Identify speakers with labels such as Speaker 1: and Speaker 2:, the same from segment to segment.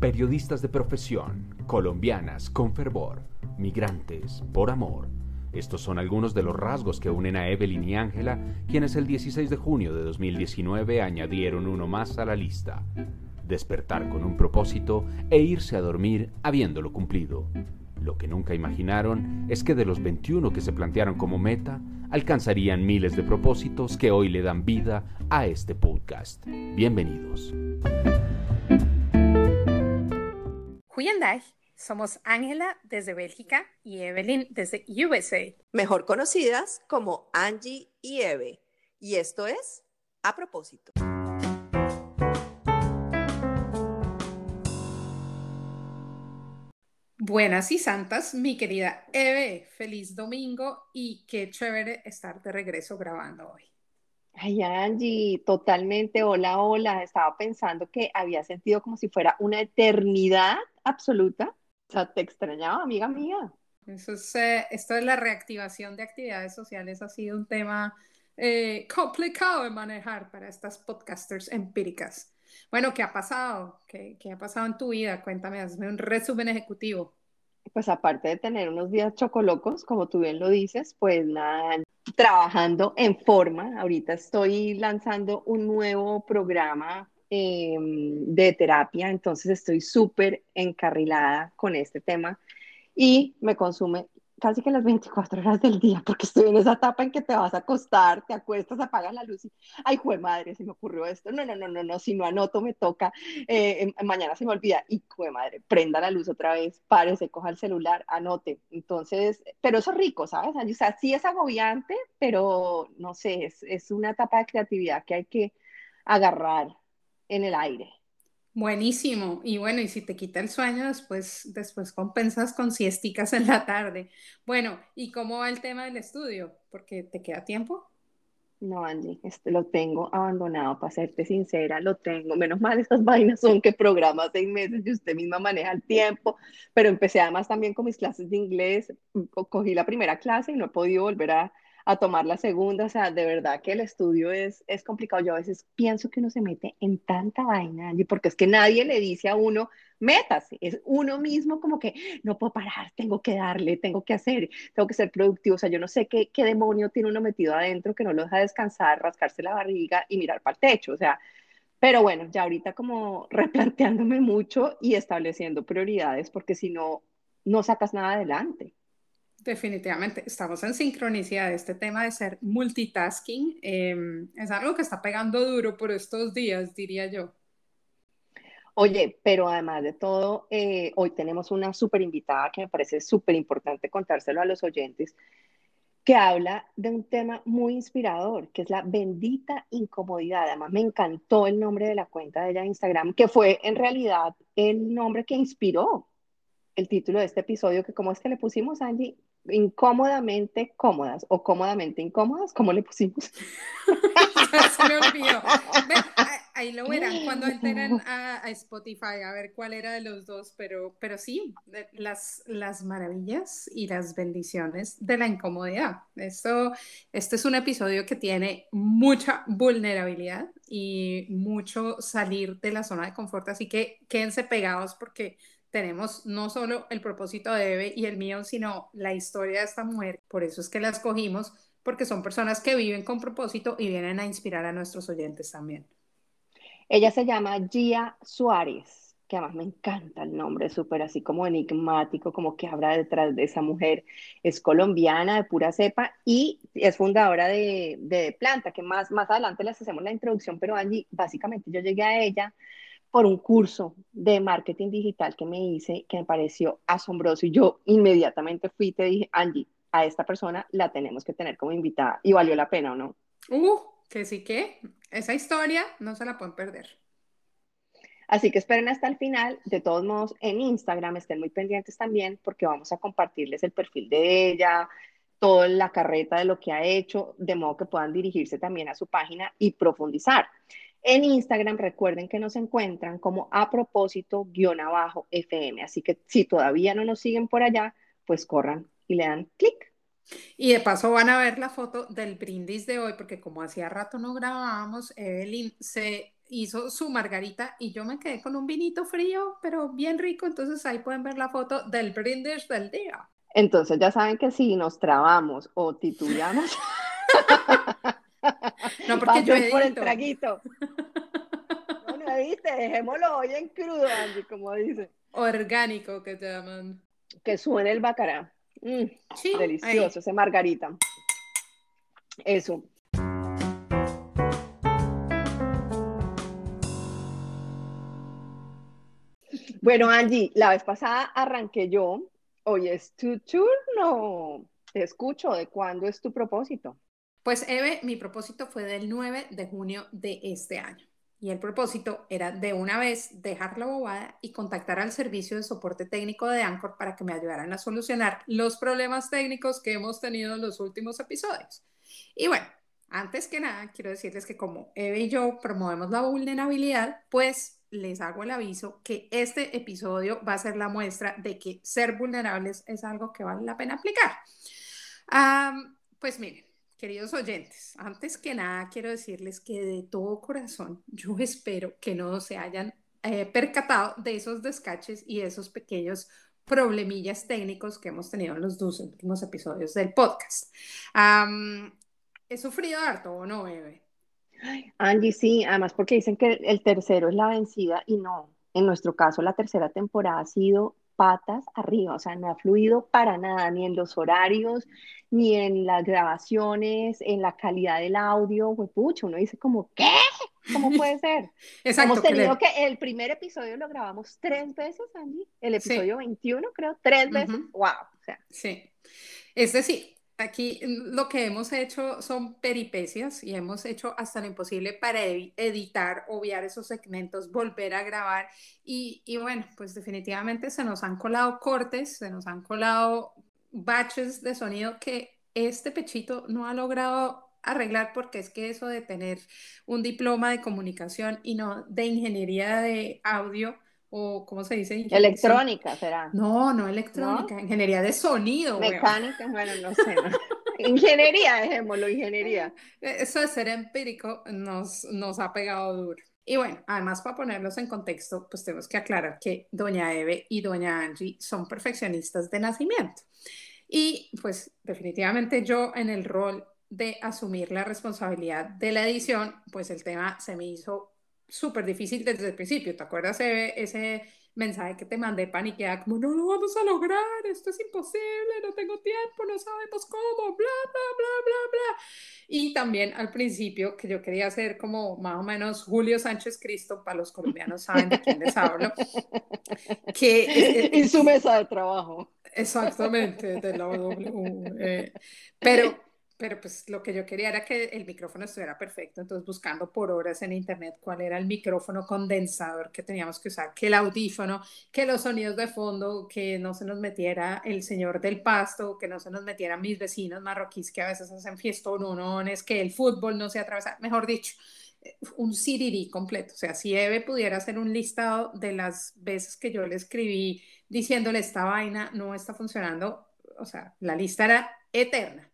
Speaker 1: periodistas de profesión, colombianas con fervor, migrantes por amor. Estos son algunos de los rasgos que unen a Evelyn y Ángela, quienes el 16 de junio de 2019 añadieron uno más a la lista. Despertar con un propósito e irse a dormir habiéndolo cumplido. Lo que nunca imaginaron es que de los 21 que se plantearon como meta, alcanzarían miles de propósitos que hoy le dan vida a este podcast. Bienvenidos.
Speaker 2: Goedendag, somos Ángela desde Bélgica y Evelyn desde USA.
Speaker 3: Mejor conocidas como Angie y Eve. Y esto es A propósito.
Speaker 2: Buenas y santas, mi querida Eve, feliz domingo y qué chévere estar de regreso grabando hoy.
Speaker 4: Ay, Angie, totalmente, hola, hola. Estaba pensando que había sentido como si fuera una eternidad absoluta. O sea, te extrañaba, amiga mía.
Speaker 2: Eso es, eh, esto de la reactivación de actividades sociales ha sido un tema eh, complicado de manejar para estas podcasters empíricas. Bueno, ¿qué ha pasado? ¿Qué, ¿Qué, ha pasado en tu vida? Cuéntame, hazme un resumen ejecutivo.
Speaker 4: Pues aparte de tener unos días chocolocos, como tú bien lo dices, pues nada, trabajando en forma. Ahorita estoy lanzando un nuevo programa em, de terapia, entonces estoy súper encarrilada con este tema y me consume casi que las 24 horas del día, porque estoy en esa etapa en que te vas a acostar, te acuestas, apagas la luz y, ay, jue madre, se me ocurrió esto. No, no, no, no, no, si no anoto me toca, eh, mañana se me olvida. Y, jue madre, prenda la luz otra vez, párese, coja el celular, anote. Entonces, pero eso es rico, ¿sabes? O sea, sí es agobiante, pero no sé, es, es una etapa de creatividad que hay que agarrar en el aire.
Speaker 2: Buenísimo. Y bueno, y si te quita el sueño, después, después compensas con siesticas en la tarde. Bueno, ¿y cómo va el tema del estudio? Porque te queda tiempo.
Speaker 4: No, Angie, este lo tengo abandonado, para serte sincera, lo tengo. Menos mal, estas vainas son que programa seis meses y usted misma maneja el tiempo, pero empecé además también con mis clases de inglés, cogí la primera clase y no he podido volver a, a tomar la segunda, o sea, de verdad que el estudio es, es complicado. Yo a veces pienso que uno se mete en tanta vaina, porque es que nadie le dice a uno, métase, es uno mismo como que no puedo parar, tengo que darle, tengo que hacer, tengo que ser productivo, o sea, yo no sé qué, qué demonio tiene uno metido adentro que no lo deja descansar, rascarse la barriga y mirar para el techo, o sea, pero bueno, ya ahorita como replanteándome mucho y estableciendo prioridades, porque si no, no sacas nada adelante.
Speaker 2: Definitivamente, estamos en sincronicidad. Este tema de ser multitasking em, es algo que está pegando duro por estos días, diría yo.
Speaker 4: Oye, pero además de todo, eh, hoy tenemos una súper invitada que me parece súper importante contárselo a los oyentes, que habla de un tema muy inspirador, que es la bendita incomodidad. Además, me encantó el nombre de la cuenta de ella de Instagram, que fue en realidad el nombre que inspiró el título de este episodio, que como es que le pusimos, Angie, incómodamente cómodas o cómodamente incómodas, ¿cómo le pusimos?
Speaker 2: Se me olvidó. ahí lo verán cuando entren a, Spotify a ver cuál era de los dos, pero, pero sí, las, las maravillas y las bendiciones de la incomodidad. Esto, este es un episodio que tiene mucha vulnerabilidad y mucho salir de la zona de confort, así que quédense pegados porque tenemos no solo el propósito de Eve y el mío, sino la historia de esta mujer. Por eso es que la escogimos, porque son personas que viven con propósito y vienen a inspirar a nuestros oyentes también.
Speaker 4: Ella se llama Gia Suárez, que además me encanta el nombre, súper así como enigmático, como que habrá detrás de esa mujer. Es colombiana, de pura cepa, y es fundadora de, de Planta, que más, más adelante les hacemos la introducción, pero allí básicamente yo llegué a ella por un curso de marketing digital que me hice que me pareció asombroso y yo inmediatamente fui y te dije, Angie, a esta persona la tenemos que tener como invitada y valió la pena o no.
Speaker 2: Uh, que sí que esa historia no se la pueden perder.
Speaker 4: Así que esperen hasta el final. De todos modos, en Instagram estén muy pendientes también porque vamos a compartirles el perfil de ella, toda la carreta de lo que ha hecho, de modo que puedan dirigirse también a su página y profundizar. En Instagram recuerden que nos encuentran como a propósito guion abajo FM. Así que si todavía no nos siguen por allá, pues corran y le dan clic.
Speaker 2: Y de paso van a ver la foto del brindis de hoy, porque como hacía rato no grabábamos, Evelyn se hizo su margarita y yo me quedé con un vinito frío, pero bien rico. Entonces ahí pueden ver la foto del brindis del día.
Speaker 4: Entonces ya saben que si nos trabamos o titulamos,
Speaker 2: no, porque yo
Speaker 4: por el traguito. No, no viste, dejémoslo hoy en crudo, Angie, como dice.
Speaker 2: Orgánico que te llaman.
Speaker 4: Que suene el bacará. Mm,
Speaker 2: sí,
Speaker 4: delicioso, ese margarita. Eso. Bueno, Angie, la vez pasada arranqué yo. Hoy es tu turno. Te escucho. ¿De cuándo es tu propósito?
Speaker 2: Pues, Eve, mi propósito fue del 9 de junio de este año. Y el propósito era de una vez dejar la bobada y contactar al servicio de soporte técnico de Anchor para que me ayudaran a solucionar los problemas técnicos que hemos tenido en los últimos episodios. Y bueno, antes que nada, quiero decirles que como Eve y yo promovemos la vulnerabilidad, pues les hago el aviso que este episodio va a ser la muestra de que ser vulnerables es algo que vale la pena aplicar. pues miren, Queridos oyentes, antes que nada quiero decirles que de todo corazón yo espero que no se hayan eh, percatado de esos descaches y esos pequeños problemillas técnicos que hemos tenido en los dos últimos episodios del podcast. ¿He sufrido harto o no, Eve?
Speaker 4: Angie, sí, además porque dicen que el tercero es la vencida y no. En nuestro caso, la tercera temporada ha sido patas arriba, o sea, no ha fluido para nada, ni en los horarios, ni en las grabaciones, en la calidad del audio, pues uno dice como, ¿qué? ¿Cómo puede ser?
Speaker 2: Exacto,
Speaker 4: Hemos tenido que, el primer episodio lo grabamos tres veces, Angie, el episodio 21 creo, tres veces, wow. O sea.
Speaker 2: Sí, es decir, Aquí lo que hemos hecho son peripecias y hemos hecho hasta lo imposible para editar, obviar esos segmentos, volver a grabar y, y, bueno, pues definitivamente se nos han colado cortes, se nos han colado baches de sonido que este pechito no ha logrado arreglar porque es que eso de tener un diploma de comunicación y no de ingeniería de audio o ¿cómo se dice?
Speaker 4: Electrónica será.
Speaker 2: No, no electrónica, ingeniería de sonido.
Speaker 4: Mecánica, bueno, no sé. ingeniería, dejémoslo, ingeniería.
Speaker 2: Eso de ser empírico nos, nos ha pegado duro. Y bueno, además para ponerlos en contexto, pues tenemos que aclarar que doña Eve y doña Angie son perfeccionistas de nacimiento. Y pues definitivamente yo en el rol de asumir la responsabilidad de la edición, pues el tema se me hizo súper difícil desde el principio. ¿Te acuerdas ese, mensaje que te mandé paniqueada como no lo vamos a lograr, esto es imposible, no tengo tiempo, no sabemos cómo, bla, bla, bla, bla, bla. Y también al principio que yo quería ser como más o menos Julio Sánchez Cristo, para los colombianos saben de quién les hablo.
Speaker 4: Que, y su mesa de trabajo.
Speaker 2: Exactamente, de la eh, pero pero pues lo que yo quería era que el micrófono estuviera perfecto, entonces buscando por horas en internet cuál era el micrófono condensador que teníamos que usar, que el audífono, que los sonidos de fondo, que no se nos metiera el señor del pasto, que no se nos metieran mis vecinos marroquíes que a veces hacen fiestonones, que el fútbol no se atravesa, mejor dicho, un CDD completo. O sea, si Eve pudiera hacer un listado de las veces que yo le escribí diciéndole esta vaina no está funcionando, o sea, la lista era eterna.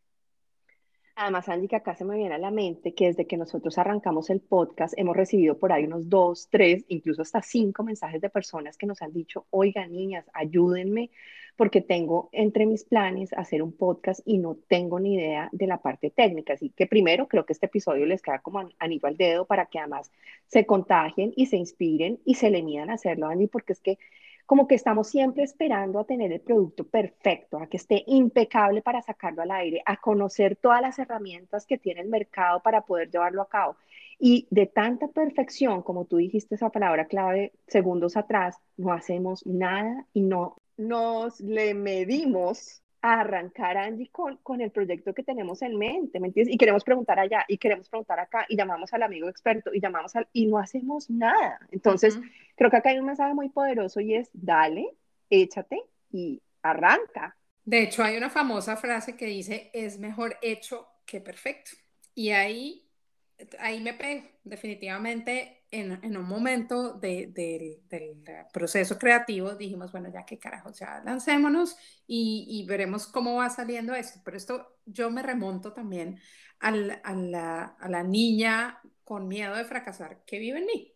Speaker 4: Además, Angie, que acá se me viene a la mente que desde que nosotros arrancamos el podcast hemos recibido por ahí unos dos, tres, incluso hasta cinco mensajes de personas que nos han dicho, oiga, niñas, ayúdenme porque tengo entre mis planes hacer un podcast y no tengo ni idea de la parte técnica. Así que primero creo que este episodio les queda como anillo al dedo para que además se contagien y se inspiren y se le midan a hacerlo, Angie, porque es que como que estamos siempre esperando a tener el producto perfecto, a que esté impecable para sacarlo al aire, a conocer todas las herramientas que tiene el mercado para poder llevarlo a cabo. Y de tanta perfección, como tú dijiste esa palabra clave segundos atrás, no hacemos nada y no nos le medimos arrancar, Angie, con, con el proyecto que tenemos en mente, ¿me entiendes? Y queremos preguntar allá, y queremos preguntar acá, y llamamos al amigo experto, y llamamos al, y no hacemos nada. Entonces, creo que acá hay un mensaje muy poderoso y es, dale, échate y arranca.
Speaker 2: De hecho, hay una famosa frase que dice, es mejor hecho que perfecto. Y ahí ahí me pego, definitivamente en, en un momento de, del proceso creativo dijimos, bueno, ya qué carajo, ya lancémonos y, y, veremos cómo va saliendo esto. Pero esto yo me remonto también al, a, la, a, la, niña con miedo de fracasar que vive en mí.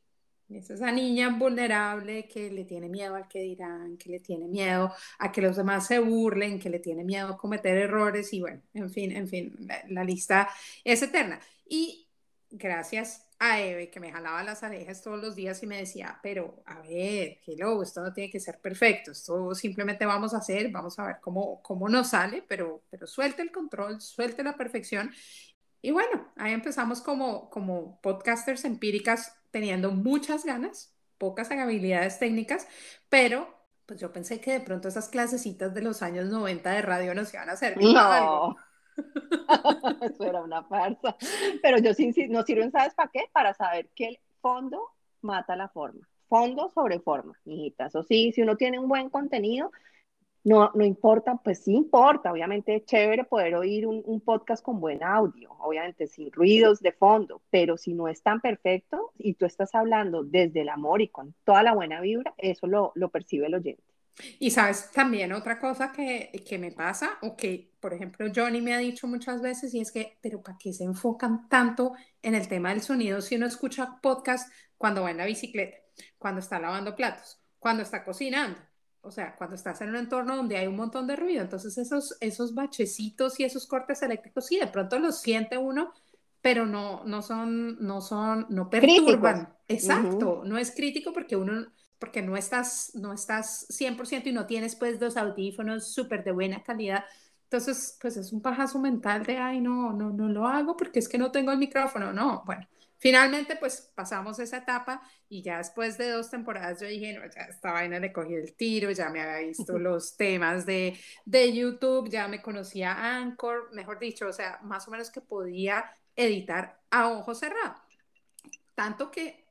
Speaker 2: Es esa niña vulnerable que le tiene miedo al que dirán, que le tiene miedo a que los demás se burlen, que le tiene miedo a cometer errores y bueno, en fin, en fin, la, lista es eterna. Y gracias a Eve que me jalaba las orejas todos los días y me decía, pero a ver, hello, esto no tiene que ser perfecto, esto simplemente vamos a hacer, vamos a ver cómo, cómo nos sale, pero, pero suelte el control, suelte la perfección. Y bueno, ahí empezamos como, como podcasters empíricas teniendo muchas ganas, pocas habilidades técnicas, pero pues yo pensé que de pronto esas clasecitas de los años 90 de radio nos iban a servir.
Speaker 4: No. Eso era una farsa. Pero yo sí, sí, nos sirven, ¿sabes para qué? Para saber que el fondo mata la forma. Fondo sobre forma, hijitas. O sí, si uno tiene un buen contenido, no, no importa, pues sí importa, obviamente es chévere poder oír un, podcast con buen audio, obviamente sin ruidos de fondo, pero si no es tan perfecto y tú estás hablando desde el amor y con toda la buena vibra, eso lo, lo percibe el oyente.
Speaker 2: Y sabes, también otra cosa que, que, me pasa, o que, por ejemplo, Johnny me ha dicho muchas veces, y es que, pero ¿para qué se enfocan tanto en el tema del sonido si uno escucha podcast cuando va en la bicicleta, cuando está lavando platos, cuando está cocinando? O sea, cuando estás en un entorno donde hay un montón de ruido, entonces esos, esos bachecitos y esos cortes eléctricos, sí, de pronto los siente uno, pero no, no son, no son, no perturban. Exacto, no es crítico porque uno, porque no estás, no estás 100% y no tienes pues dos audífonos súper de buena calidad. Entonces, pues es un pajazo mental de, ay, no, no, no lo hago porque es que no tengo el micrófono. No, bueno, Finalmente, pues pasamos esa etapa y ya después de dos temporadas yo dije, no, ya esta vaina le cogí el tiro, ya me había visto los temas de, de YouTube, ya me conocía Anchor, mejor dicho, o sea, más o menos que podía editar a ojo cerrado. Tanto que...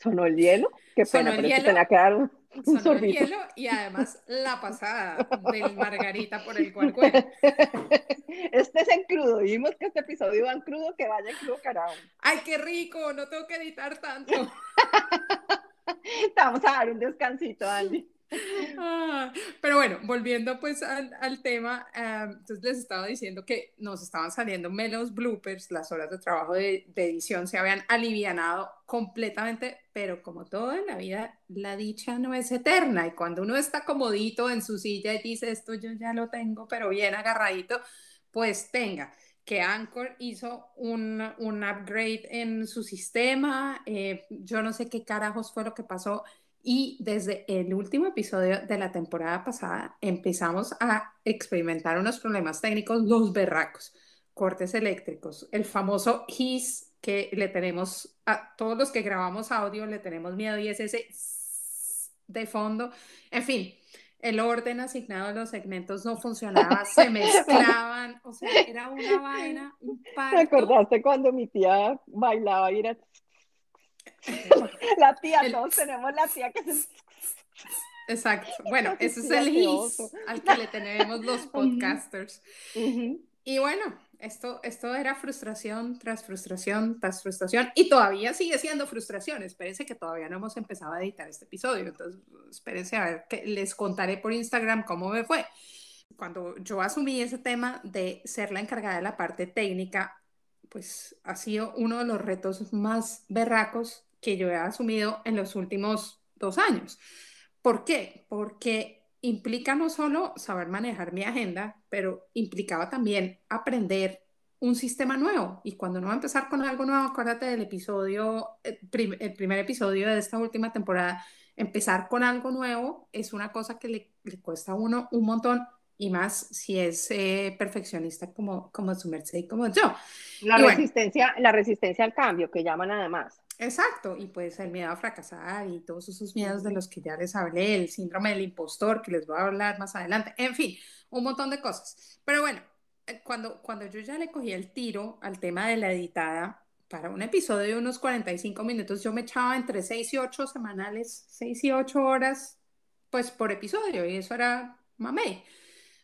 Speaker 4: ¿Sonó el hielo? Qué pena, pero hielo. tenía que dar un,
Speaker 2: Sonó el hielo y además la pasada del Margarita por el cual
Speaker 4: Este es en crudo. Vimos que este episodio va en crudo, que vaya en crudo carajo.
Speaker 2: Ay, qué rico, no tengo que editar tanto.
Speaker 4: vamos a dar un descansito, Andy.
Speaker 2: Ah, pero bueno, volviendo pues al, tema, entonces les estaba diciendo que nos estaban saliendo menos bloopers, las horas de trabajo de, edición se habían alivianado completamente, pero como todo en la vida, la dicha no es eterna y cuando uno está comodito en su silla y dice esto yo ya lo tengo, pero bien agarradito, pues tenga que Anchor hizo un, un upgrade en su sistema, eh, yo no sé qué carajos fue lo que pasó y desde el último episodio de la temporada pasada empezamos a experimentar unos problemas técnicos, los berracos, cortes eléctricos, el famoso hiss que le tenemos a todos los que grabamos audio, le tenemos miedo y es ese de fondo. En fin, el orden asignado a los segmentos no funcionaba, se mezclaban, o sea, era una vaina, un
Speaker 4: ¿Te acordaste cuando mi tía bailaba y era la tía, todos tenemos la tía que se...
Speaker 2: Exacto. Bueno, ese es el his al que le tenemos los podcasters. Y bueno, esto, esto era frustración tras frustración tras frustración y todavía sigue siendo frustración. Espérense que todavía no hemos empezado a editar este episodio. Entonces, espérense a ver que les contaré por Instagram cómo me fue. Cuando yo asumí ese tema de ser la encargada de la parte técnica, pues ha sido uno de los retos más berracos que yo he asumido en los últimos dos años. ¿Por qué? Porque implica no solo saber manejar mi agenda, pero implicaba también aprender un sistema nuevo. Y cuando uno va a empezar con algo nuevo, acuérdate del episodio, el, primer episodio de esta última temporada, empezar con algo nuevo es una cosa que le, le cuesta a uno un montón y más si es eh, perfeccionista como, como su merced y como yo.
Speaker 4: La resistencia, la resistencia al cambio que llaman además.
Speaker 2: Exacto, y pues el miedo a fracasar y todos esos miedos de los que ya les hablé, el síndrome del impostor que les voy a hablar más adelante, en fin, un montón de cosas. Pero bueno, eh, cuando, cuando yo ya le cogí el tiro al tema de la editada, para un episodio de unos 45 minutos, yo me echaba entre 6 y 8 semanales, 6 y 8 horas, pues por episodio, y eso era mamé.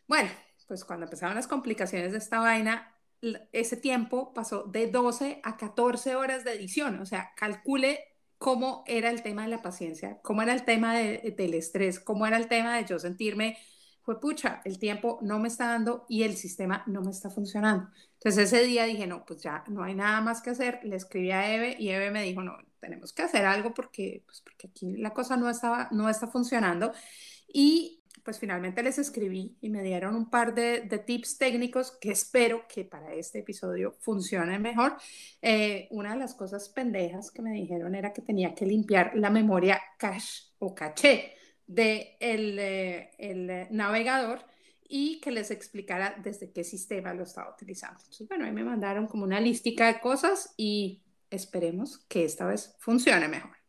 Speaker 2: Bueno, pues cuando empezaron las complicaciones de esta vaina, ese tiempo pasó de 12 a 14 horas de edición, o sea, calcule cómo era el tema de la paciencia, cómo era el tema del estrés, cómo era el tema de yo sentirme, fue pucha, el tiempo no me está dando y el sistema no me está funcionando. Entonces ese día dije, no, pues ya no hay nada más que hacer. Le escribí a Eve y Eve me dijo, no, tenemos que hacer algo porque, pues porque aquí la cosa no, estaba, no está funcionando. Y pues finalmente les escribí y me dieron un par de, de tips técnicos que espero que para este episodio funcionen mejor. Eh, una de las cosas pendejas que me dijeron era que tenía que limpiar la memoria cache o caché de el, eh, el eh, navegador y que les explicara desde qué sistema lo estaba utilizando. Entonces, bueno, ahí me mandaron como una listica de cosas y esperemos que esta vez funcione mejor.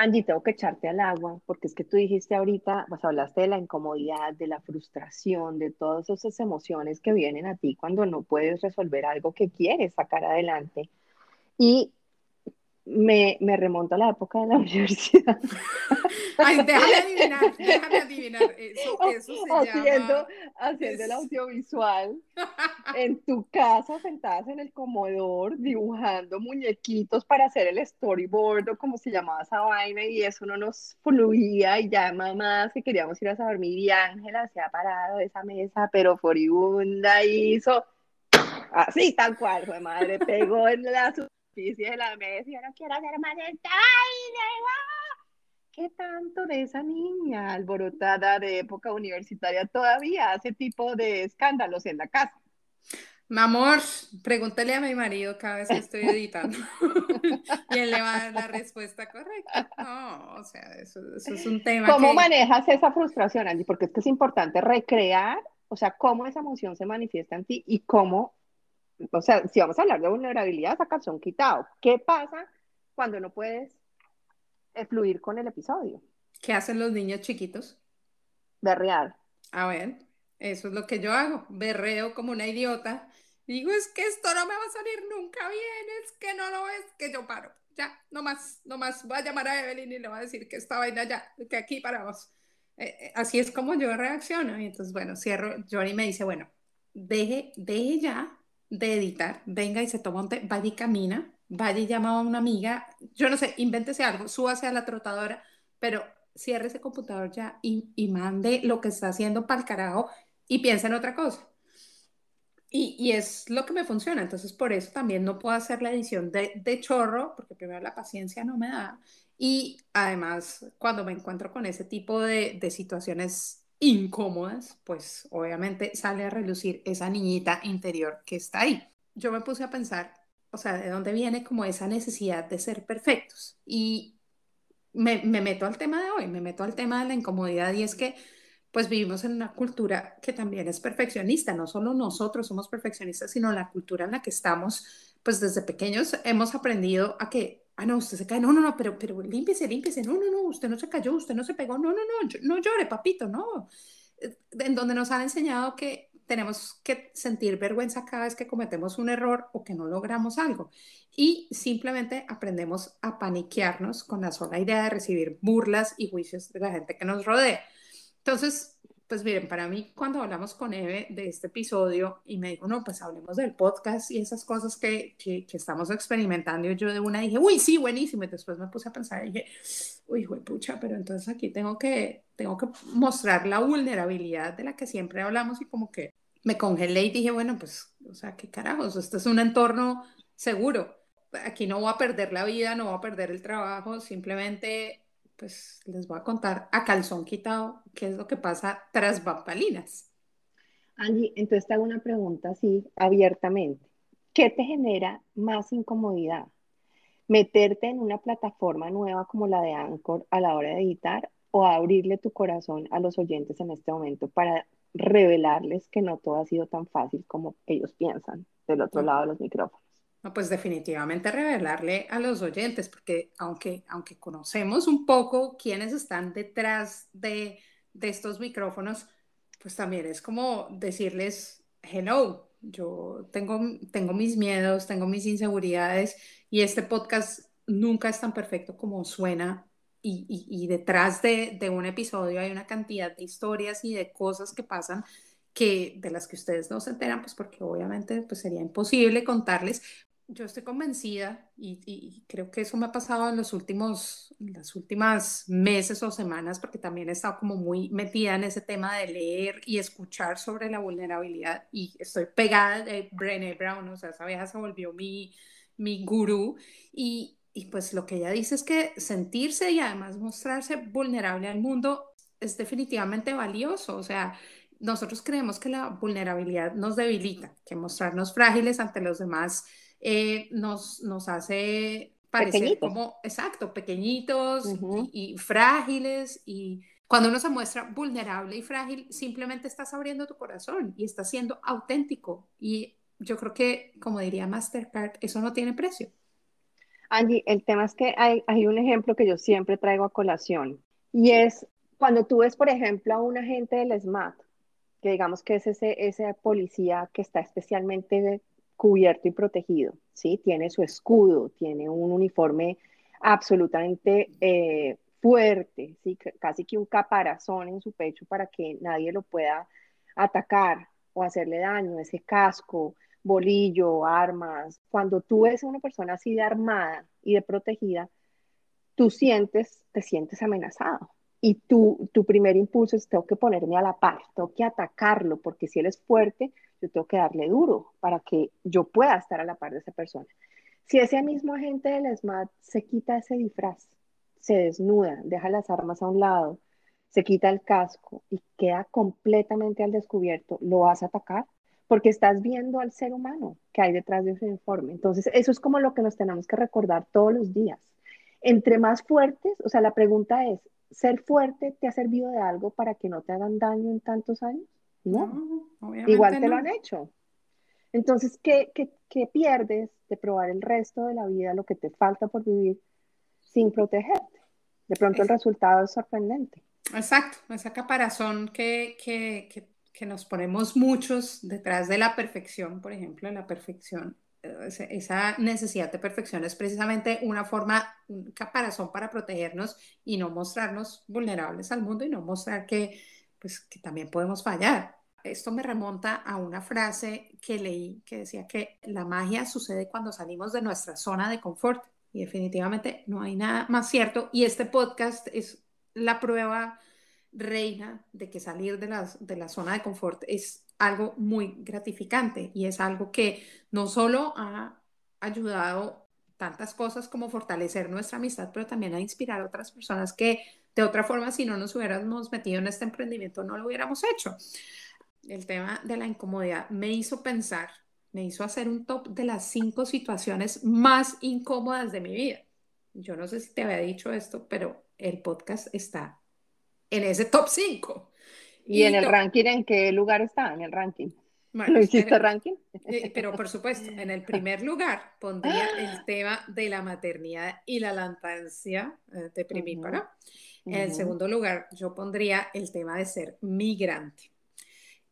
Speaker 4: Angie, tengo que echarte al agua, porque es que tú dijiste ahorita, pues hablaste de la incomodidad, de la frustración, de todas esas emociones que vienen a ti cuando no puedes resolver algo que quieres sacar adelante. Y me, me remonto a la época de la universidad.
Speaker 2: Ay, déjame adivinar, déjame adivinar. Eso, eso se
Speaker 4: haciendo,
Speaker 2: llama...
Speaker 4: haciendo el audiovisual en tu casa, sentadas en el comedor, dibujando muñequitos para hacer el storyboard o como se llamaba esa vaina, y eso no nos fluía. Y ya mamá, si queríamos ir a dormir, y Ángela se ha parado de esa mesa, pero furibunda hizo así, tal cual, fue madre, pegó en la superficie de la y yo no quiero hacer más esta vaina. ¿Qué tanto de esa niña alborotada de época universitaria todavía hace tipo de escándalos en la casa?
Speaker 2: Mi amor, pregúntale a mi marido cada vez que estoy editando y él le va a dar la respuesta correcta. No, o sea, eso, eso es un tema.
Speaker 4: ¿Cómo
Speaker 2: que...
Speaker 4: manejas esa frustración, Angie? Porque es que es importante recrear, o sea, cómo esa emoción se manifiesta en ti y cómo, o sea, si vamos a hablar de vulnerabilidad, esa son quitado. ¿Qué pasa cuando no puedes fluir con el episodio?
Speaker 2: ¿Qué hacen los niños chiquitos?
Speaker 4: Berrear.
Speaker 2: A ver, eso es lo que yo hago. Berreo como una idiota. Digo, es que esto no me va a salir nunca bien, es que no lo es, que yo paro. Ya, no más, no más. Va a llamar a Evelyn y le va a decir que esta vaina ya, que aquí paramos. Eh, eh, así es como yo reacciono. Y entonces, bueno, cierro. Johnny me dice, bueno, deje, deje ya de editar, venga y se toma un té, vaya y camina, vaya y llama a una amiga, yo no sé, invéntese algo, súbase a la trotadora, pero cierre ese computador ya y, y mande lo que está haciendo para el carajo y piensa en otra cosa. Y, y, es lo que me funciona, entonces por eso también no puedo hacer la edición de, de, chorro, porque primero la paciencia no me da, y además cuando me encuentro con ese tipo de, de situaciones incómodas, pues obviamente sale a relucir esa niñita interior que está ahí. Yo me puse a pensar, o sea, de dónde viene como esa necesidad de ser perfectos. Y me, me, meto al tema de hoy, me meto al tema de la incomodidad y es que pues vivimos en una cultura que también es perfeccionista, no solo nosotros somos perfeccionistas, sino la cultura en la que estamos, pues desde pequeños hemos aprendido a que, ah, no, usted se cae, no, no, no, pero, pero límpiese, límpiese, no, no, no, usted no se cayó, usted no se pegó, no, no, no, no llore, papito, no. En donde nos han enseñado que tenemos que sentir vergüenza cada vez que cometemos un error o que no logramos algo. Y simplemente aprendemos a paniquearnos con la sola idea de recibir burlas y juicios de la gente que nos rodea. Entonces, pues miren, para mí cuando hablamos con Eve de este episodio y me dijo, no, pues hablemos del podcast y esas cosas que, que, que estamos experimentando, y yo de una dije, uy, sí, buenísimo. Y después me puse a pensar y dije, uy, pucha, pero entonces aquí tengo que, tengo que mostrar la vulnerabilidad de la que siempre hablamos y como que me congelé y dije, bueno, pues, o sea, qué carajos, este es un entorno seguro. Aquí no voy a perder la vida, no voy a perder el trabajo, simplemente pues les voy a contar a calzón quitado qué es lo que pasa tras bambalinas.
Speaker 4: Angie, entonces te hago una pregunta así abiertamente. ¿Qué te genera más incomodidad? ¿Meterte en una plataforma nueva como la de Anchor a la hora de editar o abrirle tu corazón a los oyentes en este momento para revelarles que no todo ha sido tan fácil como ellos piensan del otro lado de los micrófonos?
Speaker 2: No, pues definitivamente revelarle a los oyentes, porque aunque, aunque conocemos un poco quiénes están detrás de, de estos micrófonos, pues también es como decirles, hello, yo tengo, tengo mis miedos, tengo mis inseguridades y este podcast nunca es tan perfecto como suena y, y, y detrás de, de, un episodio hay una cantidad de historias y de cosas que pasan que de las que ustedes no se enteran, pues porque obviamente pues sería imposible contarles, yo estoy convencida y, creo que eso me ha pasado en los últimos, las últimas meses o semanas, porque también he estado como muy metida en ese tema de leer y escuchar sobre la vulnerabilidad y estoy pegada de Brené Brown, o sea, esa vieja se volvió mi, mi gurú y, y pues lo que ella dice es que sentirse y además mostrarse vulnerable al mundo es definitivamente valioso, o sea, nosotros creemos que la vulnerabilidad nos debilita, que mostrarnos frágiles ante los demás eh, nos, nos hace parecer como, exacto, pequeñitos y, frágiles y cuando uno se muestra vulnerable y frágil, simplemente estás abriendo tu corazón y estás siendo auténtico. Y yo creo que, como diría Mastercard, eso no tiene precio.
Speaker 4: Angie, el tema es que hay, hay un ejemplo que yo siempre traigo a colación y es cuando tú ves, por ejemplo, a un agente del SMAT, que digamos que es ese, ese policía que está especialmente cubierto y protegido, ¿sí? Tiene su escudo, tiene un uniforme absolutamente eh, fuerte, ¿sí? Casi que un caparazón en su pecho para que nadie lo pueda atacar o hacerle daño, ese casco, bolillo, armas. Cuando tú ves a una persona así de armada y de protegida, tú sientes, te sientes amenazado. Y tu, tu primer impulso es, tengo que ponerme a la par, tengo que atacarlo, porque si él es fuerte, yo tengo que darle duro para que yo pueda estar a la par de esa persona. Si ese mismo agente del SMAT se quita ese disfraz, se desnuda, deja las armas a un lado, se quita el casco y queda completamente al descubierto, ¿lo vas a atacar? Porque estás viendo al ser humano que hay detrás de ese informe. Entonces, eso es como lo que nos tenemos que recordar todos los días. Entre más fuertes, o sea, la pregunta es, ¿ser fuerte te ha servido de algo para que no te hagan daño en tantos años? No, igual te lo han hecho. Entonces, ¿qué, pierdes de probar el resto de la vida, lo que te falta por vivir, sin protegerte? De pronto el resultado es sorprendente.
Speaker 2: Exacto, esa caparazón que, que, nos ponemos muchos detrás de la perfección, por ejemplo, la perfección, esa necesidad de perfección es precisamente una forma, un caparazón para protegernos y no mostrarnos vulnerables al mundo y no mostrar que, pues, que también podemos fallar. Esto me remonta a una frase que leí que decía que la magia sucede cuando salimos de nuestra zona de confort y definitivamente no hay nada más cierto. Y este podcast es la prueba reina de que salir de la, de la zona de confort es algo muy gratificante y es algo que no solo ha ayudado tantas cosas como fortalecer nuestra amistad, pero también a inspirar a otras personas que de otra forma, si no nos hubiéramos metido en este emprendimiento, no lo hubiéramos hecho el tema de la incomodidad me hizo pensar, me hizo hacer un top de las cinco situaciones más incómodas de mi vida. Yo no sé si te había dicho esto, pero el podcast está en ese top 5.
Speaker 4: ¿Y, en el ranking en qué lugar está? En el ranking. ¿Lo hiciste ranking?
Speaker 2: Eh, pero por supuesto, en el primer lugar pondría el tema de la maternidad y la lactancia eh, de primípara. En el segundo lugar, yo pondría el tema de ser migrante.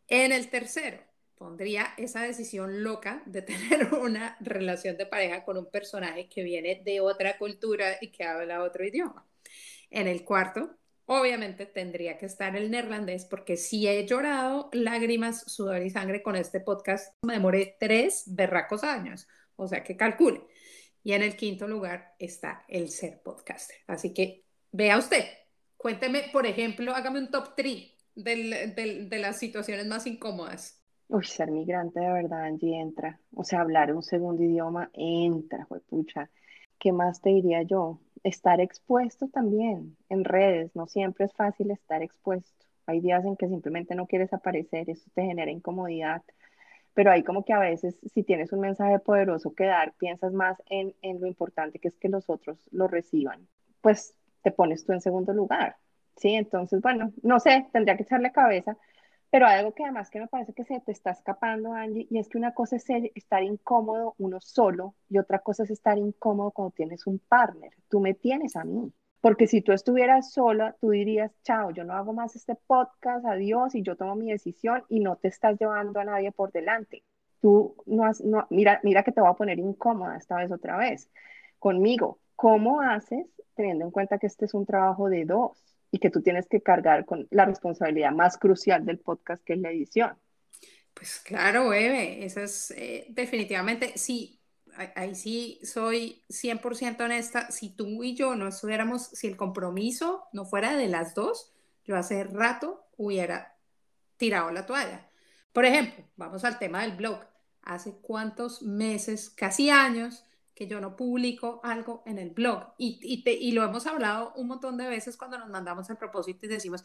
Speaker 2: En el tercero, pondría esa decisión loca de tener una relación de pareja con un personaje que viene de otra cultura y que habla otro idioma. En el cuarto, obviamente tendría que estar el neerlandés porque si he llorado lágrimas, sudor y sangre con este podcast, me demoré tres berracos años, o sea que calcule. Y en el quinto lugar está el ser podcaster. Así que vea usted, cuénteme, por ejemplo, hágame un top 3 de las situaciones más incómodas?
Speaker 4: Uy, ser migrante de verdad, Angie, entra. O sea, hablar un segundo idioma entra, pucha. ¿Qué más te diría yo? Estar expuesto también en redes. No siempre es fácil estar expuesto. Hay días en que simplemente no quieres aparecer, eso te genera incomodidad. Pero hay como que a veces, si tienes un mensaje poderoso que dar, piensas más en, en lo importante que es que los otros lo reciban. Pues te pones tú en segundo lugar. ¿Sí? Entonces, bueno, no sé, tendría que echarle cabeza, pero algo que además que me parece que se te está escapando, Angie, y es que una cosa es estar incómodo uno solo y otra cosa es estar incómodo cuando tienes un partner. Tú me tienes a mí. Porque si tú estuvieras sola, tú dirías, chao, yo no hago más este podcast, adiós, y yo tomo mi decisión y no te estás llevando a nadie por delante. Tú no has, no, mira, mira que te voy a poner incómoda esta vez otra vez conmigo. ¿Cómo haces teniendo en cuenta que este es un trabajo de dos? Y que tú tienes que cargar con la responsabilidad más crucial del podcast, que es la edición.
Speaker 2: Pues claro, Eve, eso es eh, definitivamente, sí, ahí sí soy 100% honesta, si tú y yo no estuviéramos, si el compromiso no fuera de las dos, yo hace rato hubiera tirado la toalla. Por ejemplo, vamos al tema del blog. Hace cuántos meses, casi años, que yo no publico algo en el blog. Y, y, y lo hemos hablado un montón de veces cuando nos mandamos el propósito y decimos,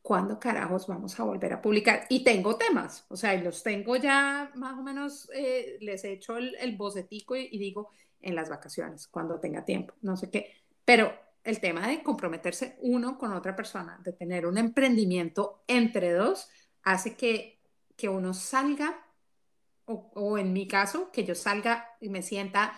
Speaker 2: ¿cuándo carajos vamos a volver a publicar? Y tengo temas, o sea, los tengo ya más o menos, eh, les he hecho el, el bocetico y, y, digo, en las vacaciones, cuando tenga tiempo, no sé qué. Pero el tema de comprometerse uno con otra persona, de tener un emprendimiento entre dos, hace que, que uno salga, o, o en mi caso, que yo salga y me sienta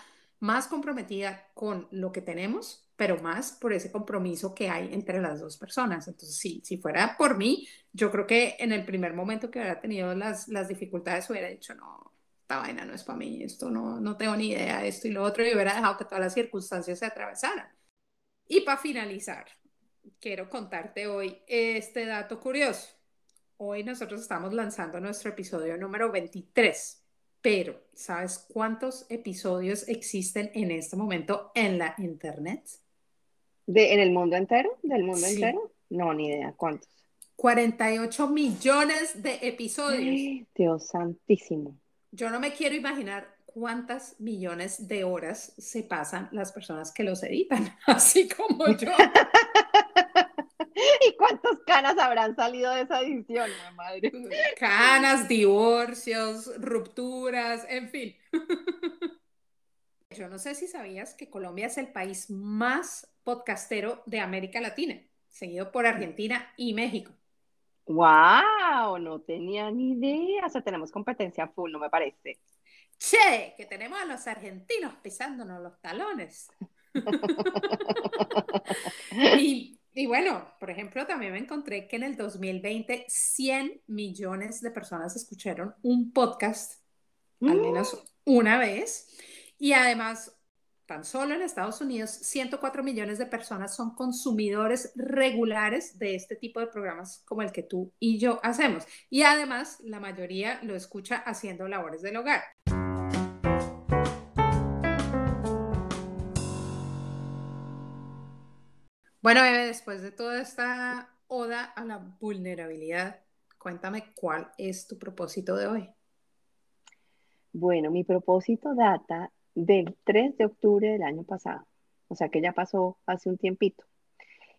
Speaker 2: más comprometida con lo que tenemos, pero más por ese compromiso que hay entre las dos personas. Entonces, sí, si fuera por mí, yo creo que en el primer momento que hubiera tenido las, las dificultades hubiera dicho, no, esta vaina no es para mí, esto no, no tengo ni idea de esto y lo otro, y hubiera dejado que todas las circunstancias se atravesaran. Y para finalizar, quiero contarte hoy este dato curioso. Hoy nosotros estamos lanzando nuestro episodio número 23 pero, ¿sabes cuántos episodios existen en este momento en la Internet?
Speaker 4: ¿De, ¿En el mundo entero? ¿Del mundo sí. entero? No, ni idea. ¿Cuántos?
Speaker 2: 48 millones de episodios.
Speaker 4: Dios santísimo.
Speaker 2: Yo no me quiero imaginar cuántas millones de horas se pasan las personas que los editan, así como yo.
Speaker 4: ¿Y cuántas canas habrán salido de esa edición, madre?
Speaker 2: Canas, divorcios, rupturas, en fin. Yo no sé si sabías que Colombia es el país más podcastero de América Latina, seguido por Argentina y México.
Speaker 4: ¡Wow! No tenía ni idea. O sea, tenemos competencia full, no me parece.
Speaker 2: Che, que tenemos a los argentinos pisándonos los talones. y y bueno, por ejemplo, también me encontré que en el 2020 100 millones de personas escucharon un podcast al menos mm. una vez. Y además, tan solo en Estados Unidos, 104 millones de personas son consumidores regulares de este tipo de programas como el que tú y yo hacemos. Y además, la mayoría lo escucha haciendo labores del hogar. Bueno, Eve, después de toda esta oda a la vulnerabilidad, cuéntame cuál es tu propósito de hoy.
Speaker 4: Bueno, mi propósito data del 3 de octubre del año pasado, o sea que ya pasó hace un tiempito.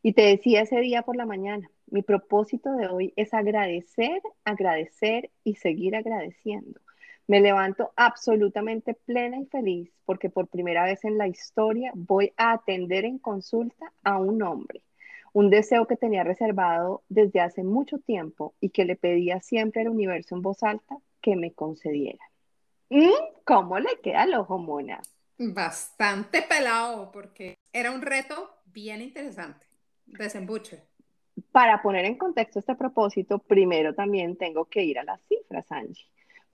Speaker 4: Y te decía ese día por la mañana, mi propósito de hoy es agradecer, agradecer y seguir agradeciendo. Me levanto absolutamente plena y feliz porque por primera vez en la historia voy a atender en consulta a un hombre. Un deseo que tenía reservado desde hace mucho tiempo y que le pedía siempre al universo en voz alta que me concediera. ¿Mm? ¿Cómo le queda el ojo, Mona?
Speaker 2: Bastante pelado porque era un reto bien interesante. Desembuche.
Speaker 4: Para poner en contexto este propósito, primero también tengo que ir a las cifras, Angie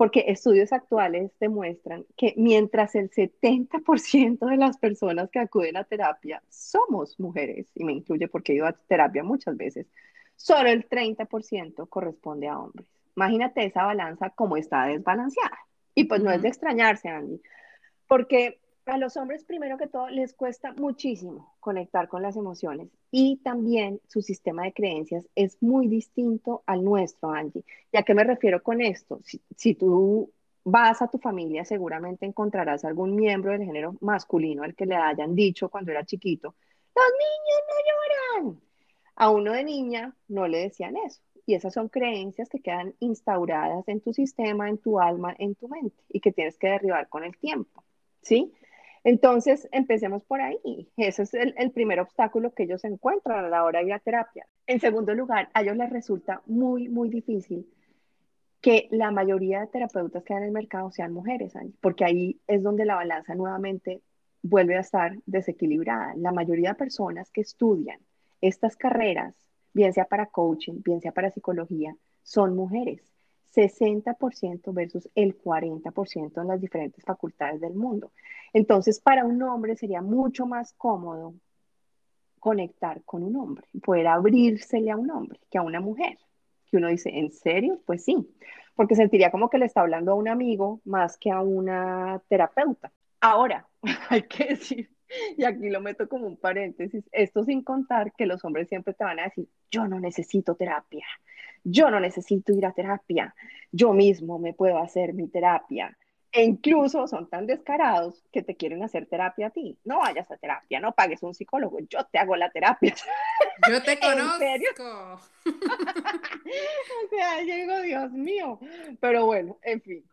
Speaker 4: porque estudios actuales demuestran que mientras el 70% de las personas que acuden a terapia somos mujeres, y me incluye porque he ido a terapia muchas veces, solo el 30% corresponde a hombres. Imagínate esa balanza como está desbalanceada. Y pues no es de extrañarse, Andy, porque a los hombres, primero que todo, les cuesta muchísimo conectar con las emociones y también su sistema de creencias es muy distinto al nuestro, Angie. ¿Y a qué me refiero con esto? Si, si tú vas a tu familia, seguramente encontrarás algún miembro del género masculino al que le hayan dicho cuando era chiquito, los niños no lloran. A uno de niña no le decían eso. Y esas son creencias que quedan instauradas en tu sistema, en tu alma, en tu mente y que tienes que derribar con el tiempo. ¿Sí? Entonces, empecemos por ahí. Ese es el, primer obstáculo que ellos encuentran a la hora de ir a terapia. En segundo lugar, a ellos les resulta muy, muy difícil que la mayoría de terapeutas que hay en el mercado sean mujeres, porque ahí es donde la balanza nuevamente vuelve a estar desequilibrada. La mayoría de personas que estudian estas carreras, bien sea para coaching, bien sea para psicología, son mujeres. 60% versus el 40% en las diferentes facultades del mundo. Entonces, para un hombre sería mucho más cómodo conectar con un hombre, poder abrírsele a un hombre que a una mujer. Que uno dice, ¿en serio? Pues sí, porque sentiría como que le está hablando a un amigo más que a una terapeuta. Ahora, hay que decir, y aquí lo meto como un paréntesis, esto sin contar que los hombres siempre te van a decir, yo no necesito terapia, yo no necesito ir a terapia, yo mismo me puedo hacer mi terapia. E incluso son tan descarados que te quieren hacer terapia a ti. No vayas a terapia, no pagues un psicólogo, yo te hago la terapia.
Speaker 2: Yo te conozco.
Speaker 4: o sea, llego, Dios mío. Pero bueno, en fin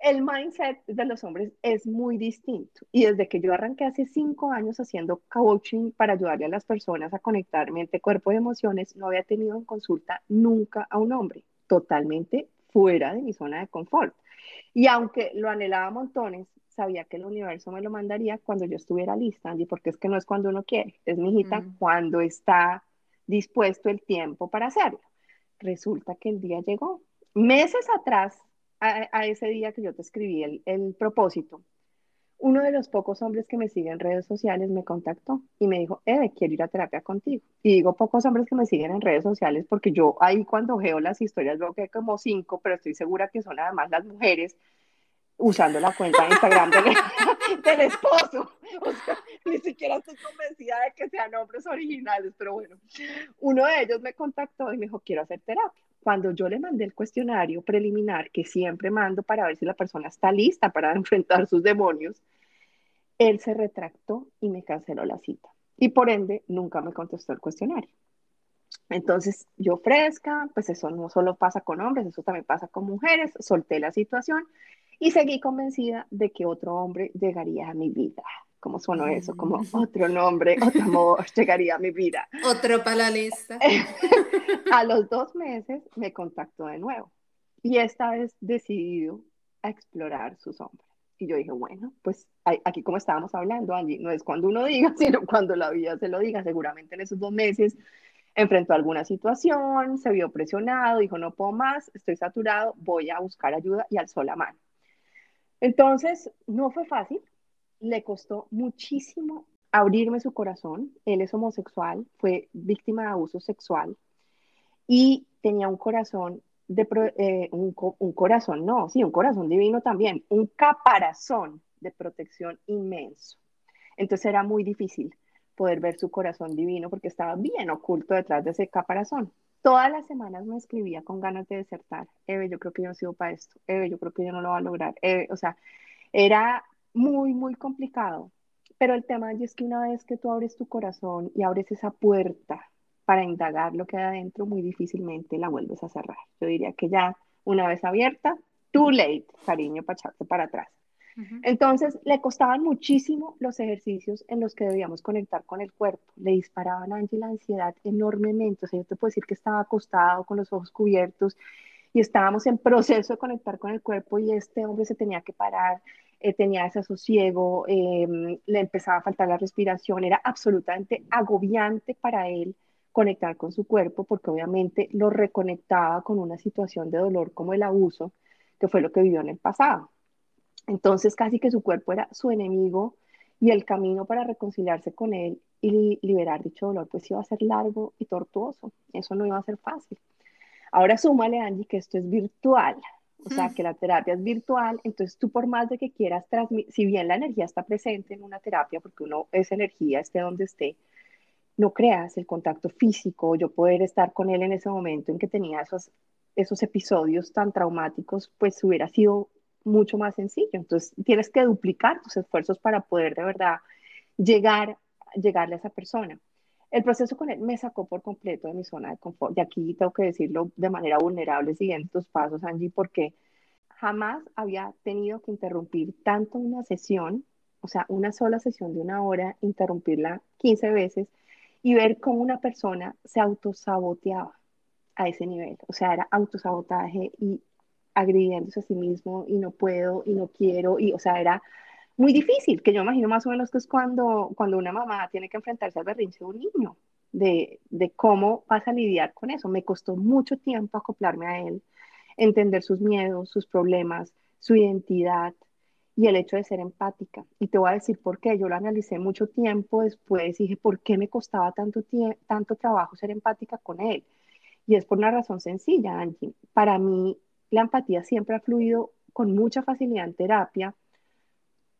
Speaker 4: el mindset de los hombres es muy distinto. Y desde que yo arranqué hace cinco años haciendo coaching para ayudarle a las personas a conectar mente, cuerpo y emociones, no había tenido en consulta nunca a un hombre, totalmente fuera de mi zona de confort. Y aunque lo anhelaba montones, sabía que el universo me lo mandaría cuando yo estuviera lista, Angie, porque es que no es cuando uno quiere, es mi hijita mm. cuando está dispuesto el tiempo para hacerlo. Resulta que el día llegó. Meses atrás a, ese día que yo te escribí el, el propósito, uno de los pocos hombres que me siguen en redes sociales me contactó y me dijo, Eve, quiero ir a terapia contigo. Y digo pocos hombres que me siguen en redes sociales porque yo ahí cuando veo las historias veo que hay como cinco, pero estoy segura que son además las mujeres usando la cuenta de Instagram del, esposo. Ni siquiera estoy convencida de que sean hombres originales, pero bueno, uno de ellos me contactó y me dijo, quiero hacer terapia cuando yo le mandé el cuestionario preliminar que siempre mando para ver si la persona está lista para enfrentar sus demonios, él se retractó y me canceló la cita. Y por ende, nunca me contestó el cuestionario. Entonces, yo fresca, pues eso no solo pasa con hombres, eso también pasa con mujeres, solté la situación y seguí convencida de que otro hombre llegaría a mi vida. ¿Cómo sonó eso? Como mm. otro nombre, otro amor llegaría a mi vida.
Speaker 2: Otro para la lista.
Speaker 4: a los dos meses me contactó de nuevo y esta vez decidido a explorar su sombra. Y yo dije, bueno, pues aquí como estábamos hablando, Angie, no es cuando uno diga, sino cuando la vida se lo diga. Seguramente en esos dos meses enfrentó alguna situación, se vio presionado, dijo, no puedo más, estoy saturado, voy a buscar ayuda y alzó la mano. Entonces, no fue fácil, le costó muchísimo abrirme su corazón. Él es homosexual, fue víctima de abuso sexual y tenía un corazón de eh, un, corazón, no, sí, un corazón divino también, un caparazón de protección inmenso. Entonces era muy difícil poder ver su corazón divino porque estaba bien oculto detrás de ese caparazón. Todas las semanas me escribía con ganas de desertar. Eve, yo creo que yo no sigo para esto. Eve, yo creo que yo no lo voy a lograr. o sea, era muy, muy complicado. Pero el tema es que una vez que tú abres tu corazón y abres esa puerta para indagar lo que hay adentro, muy difícilmente la vuelves a cerrar. Yo diría que ya una vez abierta, too late, cariño, para echarte para atrás. Entonces, le costaban muchísimo los ejercicios en los que debíamos conectar con el cuerpo. Le disparaban a Angie la ansiedad enormemente. O sea, yo te puedo decir que estaba acostado con los ojos cubiertos y estábamos en proceso de conectar con el cuerpo y este hombre se tenía que parar eh, tenía ese sosiego, em, le empezaba a faltar la respiración, era absolutamente agobiante para él conectar con su cuerpo porque obviamente lo reconectaba con una situación de dolor como el abuso, que fue lo que vivió en el pasado. Entonces casi que su cuerpo era su enemigo y el camino para reconciliarse con él y liberar dicho dolor pues iba a ser largo y tortuoso, eso no iba a ser fácil. Ahora súmale, Angie, que esto es virtual, o sea, que la terapia es virtual, entonces tú por más de que quieras transmitir, si bien la energía está presente en una terapia, porque uno es energía, esté donde esté, no creas el contacto físico, yo poder estar con él en ese momento en que tenía esos, esos episodios tan traumáticos, pues hubiera sido mucho más sencillo. Entonces tienes que duplicar tus esfuerzos para poder de verdad llegar, llegarle a esa persona. El proceso con él me sacó por completo de mi zona de confort. Y aquí tengo que decirlo de manera vulnerable, siguiendo tus pasos, Angie, porque jamás había tenido que interrumpir tanto una sesión, o sea, una sola sesión de una hora, interrumpirla 15 veces y ver cómo una persona se autosaboteaba a ese nivel. O sea, era autosabotaje y agrediéndose a sí mismo y no puedo y no quiero y, o sea, era muy difícil, que yo imagino más o menos que es cuando, cuando una mamá tiene que enfrentarse al berrinche de un niño, de, de cómo vas a lidiar con eso. Me costó mucho tiempo acoplarme a él, entender sus miedos, sus problemas, su identidad y el hecho de ser empática. Y te voy a decir por qué. Yo lo analicé mucho tiempo después dije, ¿por qué me costaba tanto, tanto trabajo ser empática con él? Y es por una razón sencilla, Angie. Para mí, la empatía siempre ha fluido con mucha facilidad en terapia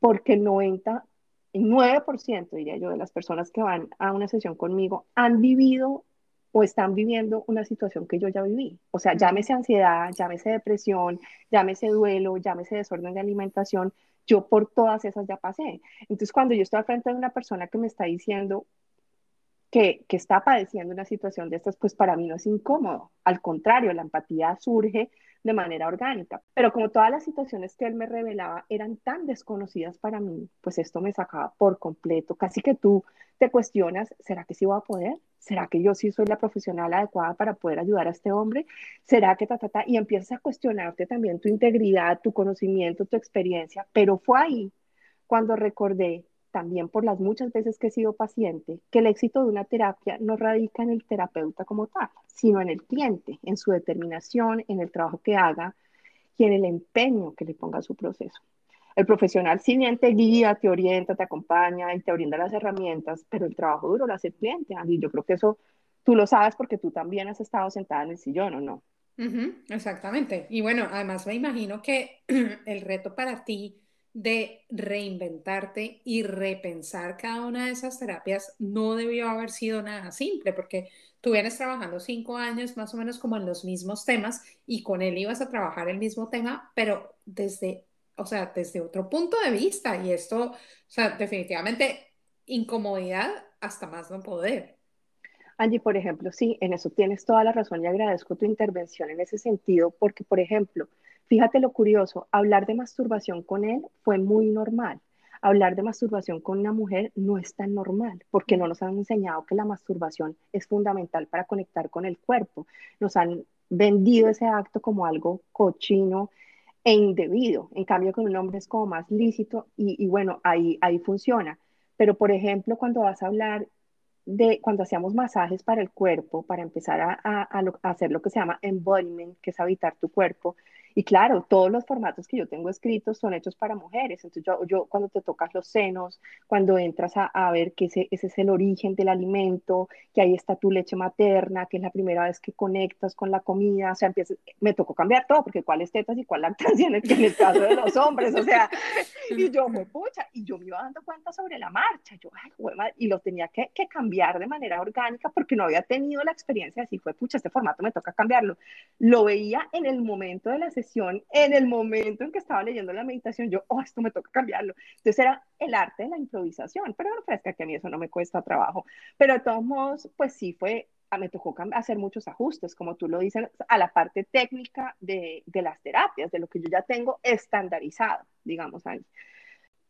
Speaker 4: porque el 99% diría yo de las personas que van a una sesión conmigo han vivido o están viviendo una situación que yo ya viví. O sea, llámese ansiedad, llámese depresión, llámese duelo, llámese desorden de alimentación, yo por todas esas ya pasé. Entonces, cuando yo estoy al frente de una persona que me está diciendo que, que está padeciendo una situación de estas, pues para mí no es incómodo. Al contrario, la empatía surge de manera orgánica. Pero como todas las situaciones que él me revelaba eran tan desconocidas para mí, pues esto me sacaba por completo. Casi que tú te cuestionas, ¿será que sí voy a poder? ¿Será que yo sí soy la profesional adecuada para poder ayudar a este hombre? ¿Será que ta, ta, ta? Y empiezas a cuestionarte también tu integridad, tu conocimiento, tu experiencia. Pero fue ahí cuando recordé también por las muchas veces que he sido paciente, que el éxito de una terapia no radica en el terapeuta como tal, sino en el cliente, en su determinación, en el trabajo que haga y en el empeño que le ponga a su proceso. El profesional si bien te guía, te orienta, te acompaña y te brinda las herramientas, pero el trabajo duro lo hace el cliente, Y yo creo que eso tú lo sabes porque tú también has estado sentada en el sillón, ¿o no?
Speaker 2: exactamente. Y bueno, además me imagino que el reto para ti de reinventarte y repensar cada una de esas terapias no debió haber sido nada simple, porque tú vienes trabajando cinco años más o menos como en los mismos temas y con él ibas a trabajar el mismo tema, pero desde, o sea, desde otro punto de vista. Y esto, o sea, definitivamente incomodidad hasta más no poder.
Speaker 4: Angie, por ejemplo, sí, en eso tienes toda la razón y agradezco tu intervención en ese sentido, porque, por ejemplo, Fíjate lo curioso, hablar de masturbación con él fue muy normal. Hablar de masturbación con una mujer no es tan normal, porque no nos han enseñado que la masturbación es fundamental para conectar con el cuerpo. Nos han vendido ese acto como algo cochino e indebido. En cambio, con un hombre es como más lícito y, bueno, ahí, ahí funciona. Pero, por ejemplo, cuando vas a hablar de cuando hacíamos masajes para el cuerpo, para empezar a, a, hacer lo que se llama embodiment, que es habitar tu cuerpo, y claro, todos los formatos que yo tengo escritos son hechos para mujeres. Entonces, yo, yo cuando te tocas los senos, cuando entras a, a ver que ese, ese, es el origen del alimento, que ahí está tu leche materna, que es la primera vez que conectas con la comida, o sea, empieza, me tocó cambiar todo, porque cuáles tetas y cuál lactancia en el, en el caso de los hombres, o sea, y yo, me pucha, y yo me iba dando cuenta sobre la marcha, yo, ay, y lo tenía que, que cambiar de manera orgánica porque no había tenido la experiencia así, fue, pucha, este formato me toca cambiarlo. Lo veía en el momento de en el momento en que estaba leyendo la meditación, yo, oh, esto me toca cambiarlo. Entonces era el arte de la improvisación, pero no fresca que a mí eso no me cuesta trabajo. Pero de todos modos, pues sí fue, ah, me tocó hacer muchos ajustes, como tú lo dices, a la parte técnica de, de las terapias, de lo que yo ya tengo estandarizado, digamos ahí.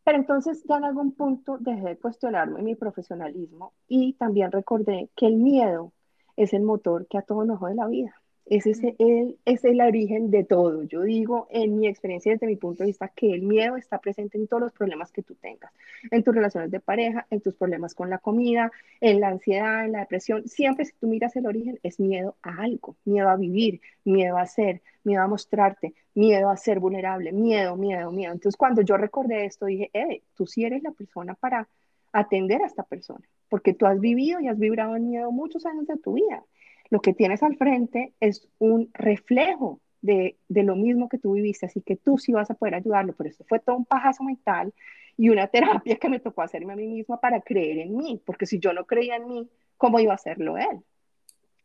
Speaker 4: Pero entonces ya en algún punto dejé de cuestionarme mi profesionalismo y también recordé que el miedo es el motor que a todo nos jode la vida. Ese es el, es el origen de todo. Yo digo, en mi experiencia, desde mi punto de vista, que el miedo está presente en todos los problemas que tú tengas, en tus relaciones de pareja, en tus problemas con la comida, en la ansiedad, en la depresión. Siempre si tú miras el origen, es miedo a algo, miedo a vivir, miedo a ser, miedo a mostrarte, miedo a ser vulnerable, miedo, miedo, miedo. Entonces, cuando yo recordé esto, dije, eh, tú sí eres la persona para atender a esta persona, porque tú has vivido y has vibrado en miedo muchos años de tu vida lo que tienes al frente es un reflejo de, lo mismo que tú viviste, así que tú sí vas a poder ayudarlo, pero esto fue todo un pajazo mental y una terapia que me tocó hacerme a mí misma para creer en mí, porque si yo no creía en mí, ¿cómo iba a hacerlo él?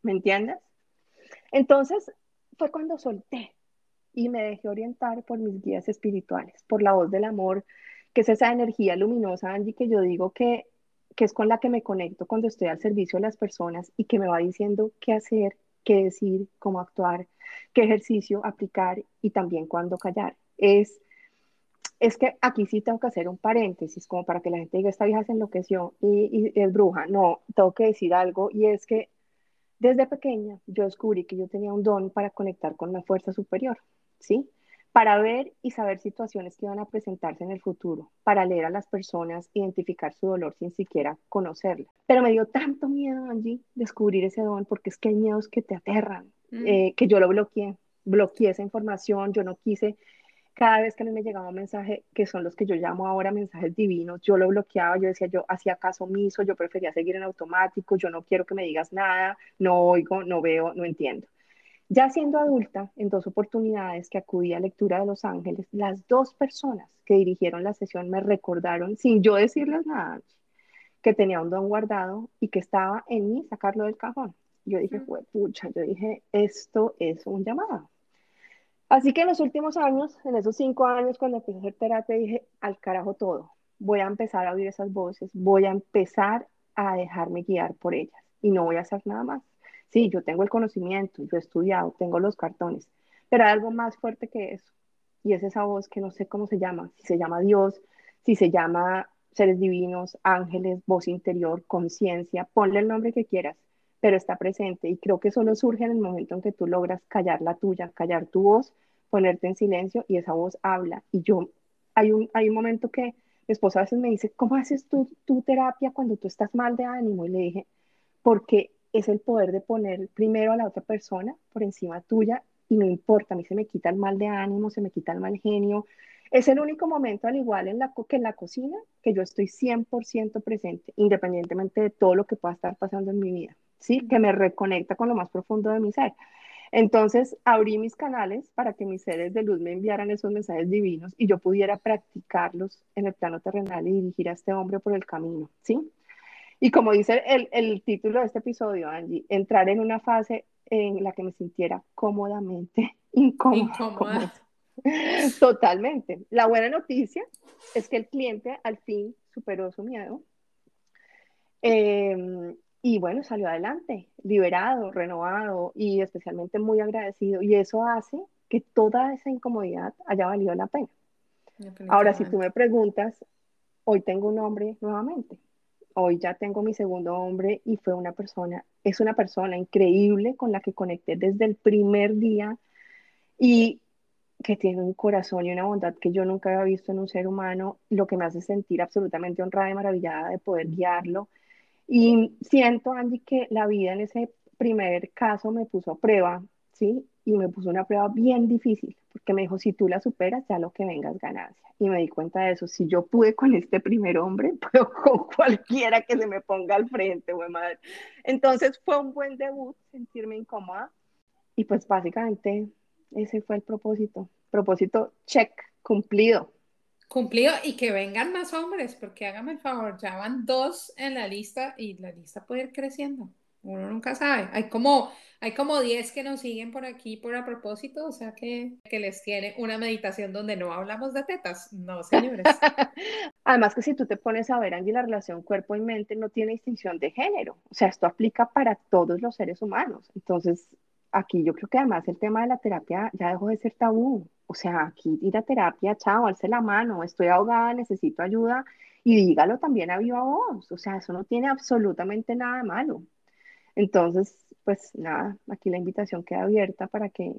Speaker 4: ¿Me entiendes? Entonces fue cuando solté y me dejé orientar por mis guías espirituales, por la voz del amor, que es esa energía luminosa, Angie, que yo digo que que es con la que me conecto cuando estoy al servicio de las personas y que me va diciendo qué hacer, qué decir, cómo actuar, qué ejercicio aplicar y también cuándo callar. Es, es que aquí sí tengo que hacer un paréntesis como para que la gente diga, esta vieja se enloqueció y, y es bruja. No, tengo que decir algo y es que desde pequeña yo descubrí que yo tenía un don para conectar con la fuerza superior, ¿sí? Para ver y saber situaciones que van a presentarse en el futuro, para leer a las personas, identificar su dolor sin siquiera conocerla. Pero me dio tanto miedo, Angie, descubrir ese don, porque es que hay miedos que te aterran, mm. eh, que yo lo bloqueé, bloqueé esa información, yo no quise, cada vez que a mí me llegaba un mensaje, que son los que yo llamo ahora mensajes divinos, yo lo bloqueaba, yo decía, yo hacía caso omiso, yo prefería seguir en automático, yo no quiero que me digas nada, no oigo, no veo, no entiendo. Ya siendo adulta, en dos oportunidades que acudí a lectura de Los Ángeles, las dos personas que dirigieron la sesión me recordaron, sin yo decirles nada, que tenía un don guardado y que estaba en mí sacarlo del cajón. Yo dije, pucha, yo dije, esto es un llamado. Así que en los últimos años, en esos cinco años, cuando empecé a hacer terapia, dije, al carajo todo, voy a empezar a oír esas voces, voy a empezar a dejarme guiar por ellas y no voy a hacer nada más. Sí, yo tengo el conocimiento, yo he estudiado, tengo los cartones, pero hay algo más fuerte que eso. Y es esa voz que no sé cómo se llama, si se llama Dios, si se llama seres divinos, ángeles, voz interior, conciencia, ponle el nombre que quieras, pero está presente. Y creo que solo surge en el momento en que tú logras callar la tuya, callar tu voz, ponerte en silencio y esa voz habla. Y yo, hay un, hay un momento que mi esposa a veces me dice, ¿cómo haces tú tu terapia cuando tú estás mal de ánimo? Y le dije, porque es el poder de poner primero a la otra persona por encima tuya y no importa, a mí se me quita el mal de ánimo, se me quita el mal genio. Es el único momento, al igual en la, que en la cocina, que yo estoy 100% presente, independientemente de todo lo que pueda estar pasando en mi vida, ¿sí? Que me reconecta con lo más profundo de mi ser. Entonces, abrí mis canales para que mis seres de luz me enviaran esos mensajes divinos y yo pudiera practicarlos en el plano terrenal y dirigir a este hombre por el camino, ¿sí? Y como dice el, el, título de este episodio, Angie, entrar en una fase en la que me sintiera cómodamente incómoda. Totalmente. La buena noticia es que el cliente al fin superó su miedo em, y bueno, salió adelante, liberado, renovado y especialmente muy agradecido. Y eso hace que toda esa incomodidad haya valido la pena. Ahora, si tú me preguntas, hoy tengo un hombre nuevamente hoy ya tengo mi segundo hombre y fue una persona, es una persona increíble con la que conecté desde el primer día y que tiene un corazón y una bondad que yo nunca había visto en un ser humano, lo que me hace sentir absolutamente honrada y maravillada de poder guiarlo. Y siento, Angie, que la vida en ese primer caso me puso a prueba, ¿sí? Y me puso una prueba bien difícil, porque me dijo, si tú la superas, ya lo que vengas ganancia y me di cuenta de eso. Si yo pude con este primer hombre, puedo con cualquiera que se me ponga al frente, güey madre. Entonces fue un buen debut, sentirme incómoda. Y pues básicamente ese fue el propósito. Propósito check, cumplido.
Speaker 2: Cumplido y que vengan más hombres, porque hágame el favor, ya van dos en la lista y la lista puede ir creciendo. Uno nunca sabe. Hay como, hay como 10 que nos siguen por aquí por a propósito, o sea que, que les tiene una meditación donde no hablamos de tetas. No, señores.
Speaker 4: Además que si tú te pones a ver, Angie, la relación cuerpo y mente no tiene distinción de género. O sea, esto aplica para todos los seres humanos. Entonces, aquí yo creo que además el tema de la terapia ya dejó de ser tabú. O sea, aquí ir a terapia, chao, alce la mano, estoy ahogada, necesito ayuda y dígalo también a viva voz. O sea, eso no tiene absolutamente nada de malo. Entonces, pues nada, aquí la invitación queda abierta para que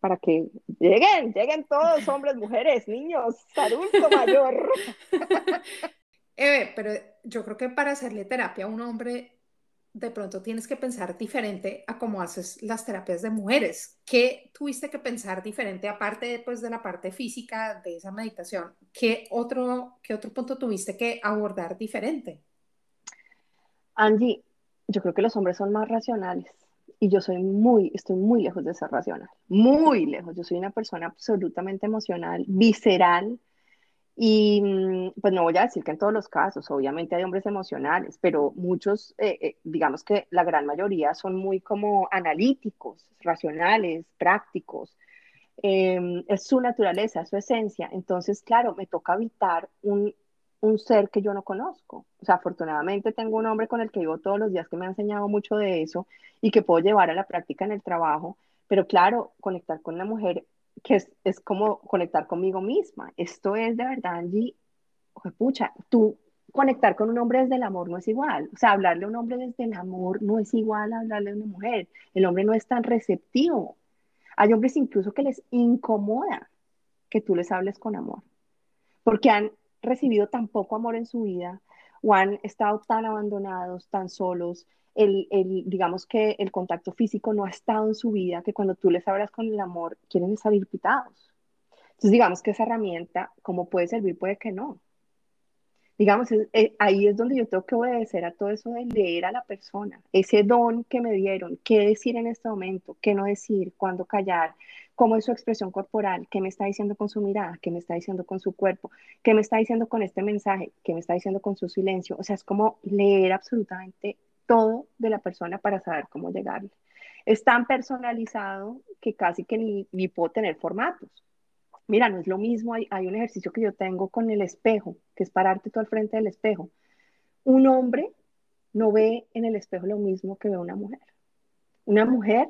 Speaker 4: para que lleguen, lleguen todos, hombres, mujeres, niños, adulto mayor.
Speaker 2: Eve, pero yo creo que para hacerle terapia a un hombre, de pronto tienes que pensar diferente a cómo haces las terapias de mujeres. ¿Qué tuviste que pensar diferente, aparte pues, de la parte física de esa meditación? ¿Qué otro, ¿Qué otro punto tuviste que abordar diferente?
Speaker 4: Angie, yo creo que los hombres son más racionales y yo soy muy, estoy muy lejos de ser racional, muy lejos. Yo soy una persona absolutamente emocional, visceral y mm, pues no voy a decir que en todos los casos, obviamente hay hombres emocionales, pero muchos, eh, eh, digamos que la gran mayoría son muy como analíticos, racionales, prácticos. Em, es su naturaleza, su esencia. Entonces, claro, me toca evitar un, un ser que yo no conozco. O sea, afortunadamente tengo un hombre con el que vivo todos los días que me ha enseñado mucho de eso y que puedo llevar a la práctica en el trabajo. Pero claro, conectar con la mujer, que es, es como conectar conmigo misma. Esto es de verdad, Angie, pucha, tú conectar con un hombre desde el amor no es igual. O sea, hablarle a un hombre desde el amor no es igual a hablarle a una mujer. El hombre no es tan receptivo. Hay hombres incluso que les incomoda que tú les hables con amor, porque han recibido tan poco amor en su vida o han estado tan abandonados, tan solos, el, el, digamos que el contacto físico no ha estado en su vida, que cuando tú les hablas con el amor, quieren salir pitados. Entonces, digamos que esa herramienta, como puede servir, puede que no. Digamos, eh, ahí es donde yo tengo que obedecer a todo eso de leer a la persona, ese don que me dieron, qué decir en este momento, qué no decir, cuándo callar, cómo es su expresión corporal, qué me está diciendo con su mirada, qué me está diciendo con su cuerpo, qué me está diciendo con este mensaje, qué me está diciendo con su silencio. O sea, es como leer absolutamente todo de la persona para saber cómo llegarle. Es tan personalizado que casi que ni, ni puedo tener formatos. Mira, no es lo mismo, hay, hay un ejercicio que yo tengo con el espejo, que es pararte tú al frente del espejo. Un hombre no ve en el espejo lo mismo que ve una mujer. Una mujer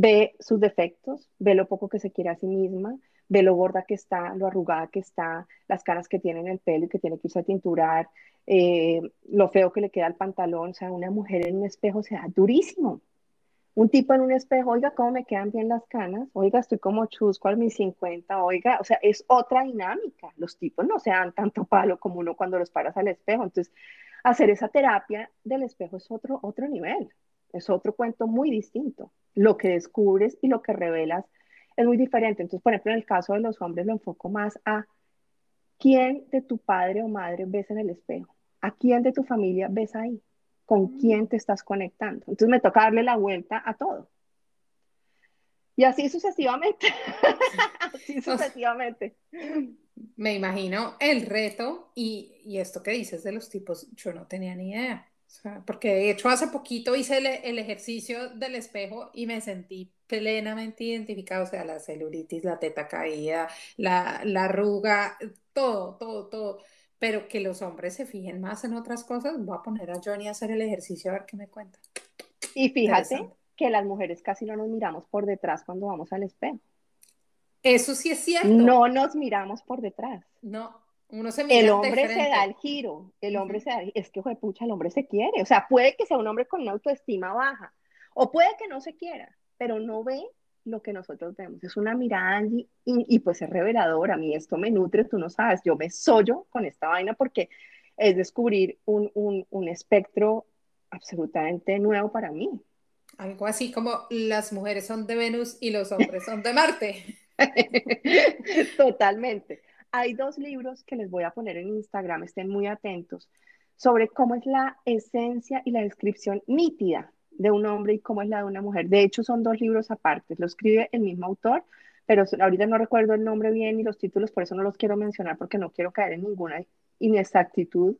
Speaker 4: ve sus defectos, ve lo poco que se quiere a sí misma, ve lo gorda que está, lo arrugada que está, las caras que tiene en el pelo y que tiene que irse a tinturar, eh, lo feo que le queda al pantalón. O sea, una mujer en un espejo se da durísimo. Un tipo en un espejo, oiga, cómo me quedan bien las canas, oiga, estoy como chusco a mis 50, oiga, o sea, es otra dinámica. Los tipos no se dan tanto palo como uno cuando los paras al espejo. Entonces, hacer esa terapia del espejo es otro, otro nivel, es otro cuento muy distinto lo que descubres y lo que revelas es muy diferente. Entonces, por ejemplo, en el caso de los hombres lo enfoco más a quién de tu padre o madre ves en el espejo, a quién de tu familia ves ahí, con quién te estás conectando. Entonces me toca darle la vuelta a todo. Y así sucesivamente. así sucesivamente.
Speaker 2: Me imagino el reto y, y, esto que dices de los tipos, yo no tenía ni idea porque de hecho hace poquito hice el, ejercicio del espejo y me sentí plenamente identificado, o sea, la celulitis, la teta caída, la, la arruga, todo, todo, todo. Pero que los hombres se fijen más en otras cosas, voy a poner a Johnny a hacer el ejercicio a ver qué me cuenta.
Speaker 4: Y fíjate que las mujeres casi no nos miramos por detrás cuando vamos al espejo.
Speaker 2: Eso sí es cierto.
Speaker 4: No nos miramos por detrás.
Speaker 2: No, se
Speaker 4: el hombre se da el giro, el hombre se da, es que, pucha, el hombre se quiere, o sea, puede que sea un hombre con una autoestima baja, o puede que no se quiera, pero no ve lo que nosotros vemos, es una mirada y, y, pues es revelador, a mí esto me nutre, tú no sabes, yo me sollo con esta vaina porque es descubrir un, un, un espectro absolutamente nuevo para mí.
Speaker 2: Algo así como las mujeres son de Venus y los hombres son de Marte.
Speaker 4: Totalmente. Hay dos libros que les voy a poner en Instagram, estén muy atentos, sobre cómo es la esencia y la descripción nítida de un hombre y cómo es la de una mujer. De hecho, son dos libros aparte, lo escribe el mismo autor, pero ahorita no recuerdo el nombre bien ni los títulos, por eso no los quiero mencionar porque no quiero caer en ninguna inexactitud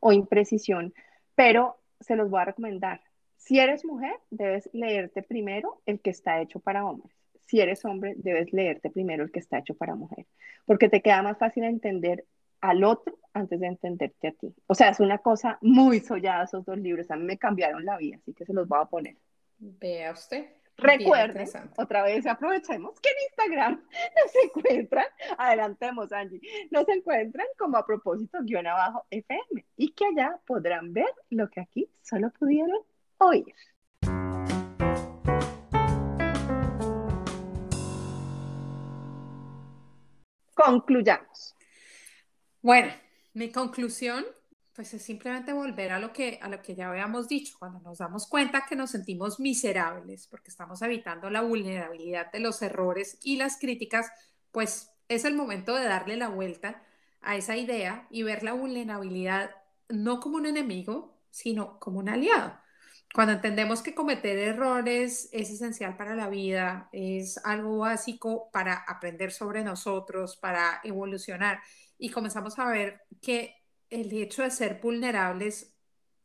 Speaker 4: o imprecisión, pero se los voy a recomendar. Si eres mujer, debes leerte primero el que está hecho para hombres si eres hombre, debes leerte primero el que está hecho para mujer, porque te queda más fácil entender al otro antes de entenderte a ti. O sea, es una cosa muy sollada esos dos libros. A mí me cambiaron la vida, así que se los voy a poner.
Speaker 2: Vea usted.
Speaker 4: Recuerden, otra vez aprovechemos que en Instagram nos encuentran, adelantemos Angie, nos encuentran como a propósito guion abajo FM y que allá podrán ver lo que aquí solo pudieron oír. Concluyamos.
Speaker 2: Bueno, mi conclusión, pues es simplemente volver a lo que a lo que ya habíamos dicho, cuando nos damos cuenta que nos sentimos miserables porque estamos evitando la vulnerabilidad de los errores y las críticas, pues es el momento de darle la vuelta a esa idea y ver la vulnerabilidad no como un enemigo, sino como un aliado. Cuando entendemos que cometer errores es esencial para la vida, es algo básico para aprender sobre nosotros, para evolucionar, y comenzamos a ver que el hecho de ser vulnerables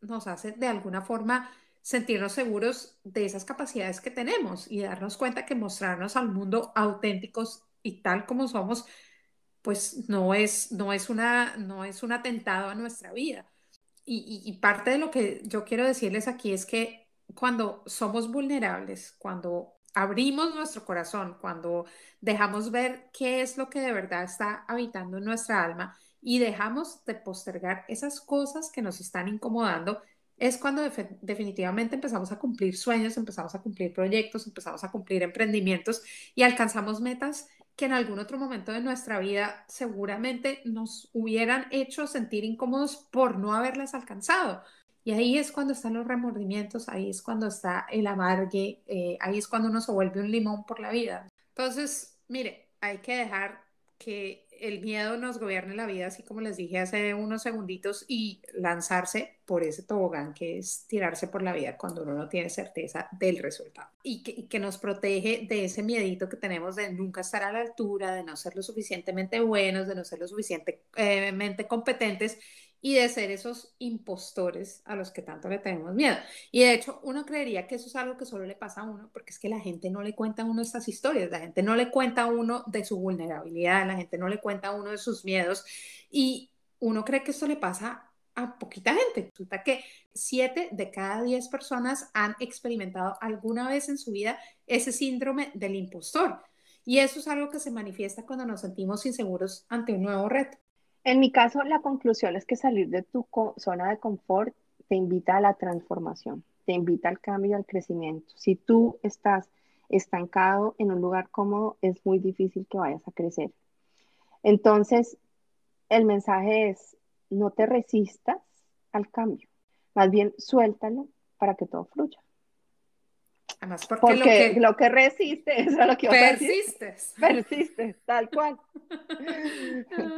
Speaker 2: nos hace de alguna forma sentirnos seguros de esas capacidades que tenemos y darnos cuenta que mostrarnos al mundo auténticos y tal como somos, pues no es, no es, una, no es un atentado a nuestra vida y, parte de lo que yo quiero decirles aquí es que cuando somos vulnerables, cuando abrimos nuestro corazón, cuando dejamos ver qué es lo que de verdad está habitando en nuestra alma y dejamos de postergar esas cosas que nos están incomodando, es cuando definitivamente empezamos a cumplir sueños, empezamos a cumplir proyectos, empezamos a cumplir emprendimientos y alcanzamos metas que en algún otro momento de nuestra vida seguramente nos hubieran hecho sentir incómodos por no haberlas alcanzado. Y ahí es cuando están los remordimientos, ahí es cuando está el amargue, eh, ahí es cuando uno se vuelve un limón por la vida. Entonces, mire, hay que dejar que el miedo nos gobierne la vida, así como les dije hace unos segunditos, y lanzarse por ese tobogán que es tirarse por la vida cuando uno no tiene certeza del resultado. Y que, nos protege de ese miedito que tenemos de nunca estar a la altura, de no ser lo suficientemente buenos, de no ser lo suficientemente competentes y de ser esos impostores a los que tanto le tenemos miedo. Y de hecho, uno creería que eso es algo que solo le pasa a uno, porque es que la gente no le cuenta a uno estas historias, la gente no le cuenta a uno de su vulnerabilidad, la gente no le cuenta a uno de sus miedos, y uno cree que esto le pasa a poquita gente. Resulta que siete de cada diez personas han experimentado alguna vez en su vida ese síndrome del impostor. Y eso es algo que se manifiesta cuando nos sentimos inseguros ante un nuevo reto.
Speaker 4: En mi caso, la conclusión es que salir de tu zona de confort te invita a la transformación, te invita al cambio y al crecimiento. Si tú estás estancado en un lugar cómodo, es muy difícil que vayas a crecer. Entonces, el mensaje es, no te resistas al cambio, más bien suéltalo para que todo fluya.
Speaker 2: Además, porque,
Speaker 4: lo, que, resiste, eso es lo que
Speaker 2: persistes.
Speaker 4: Persistes, tal cual.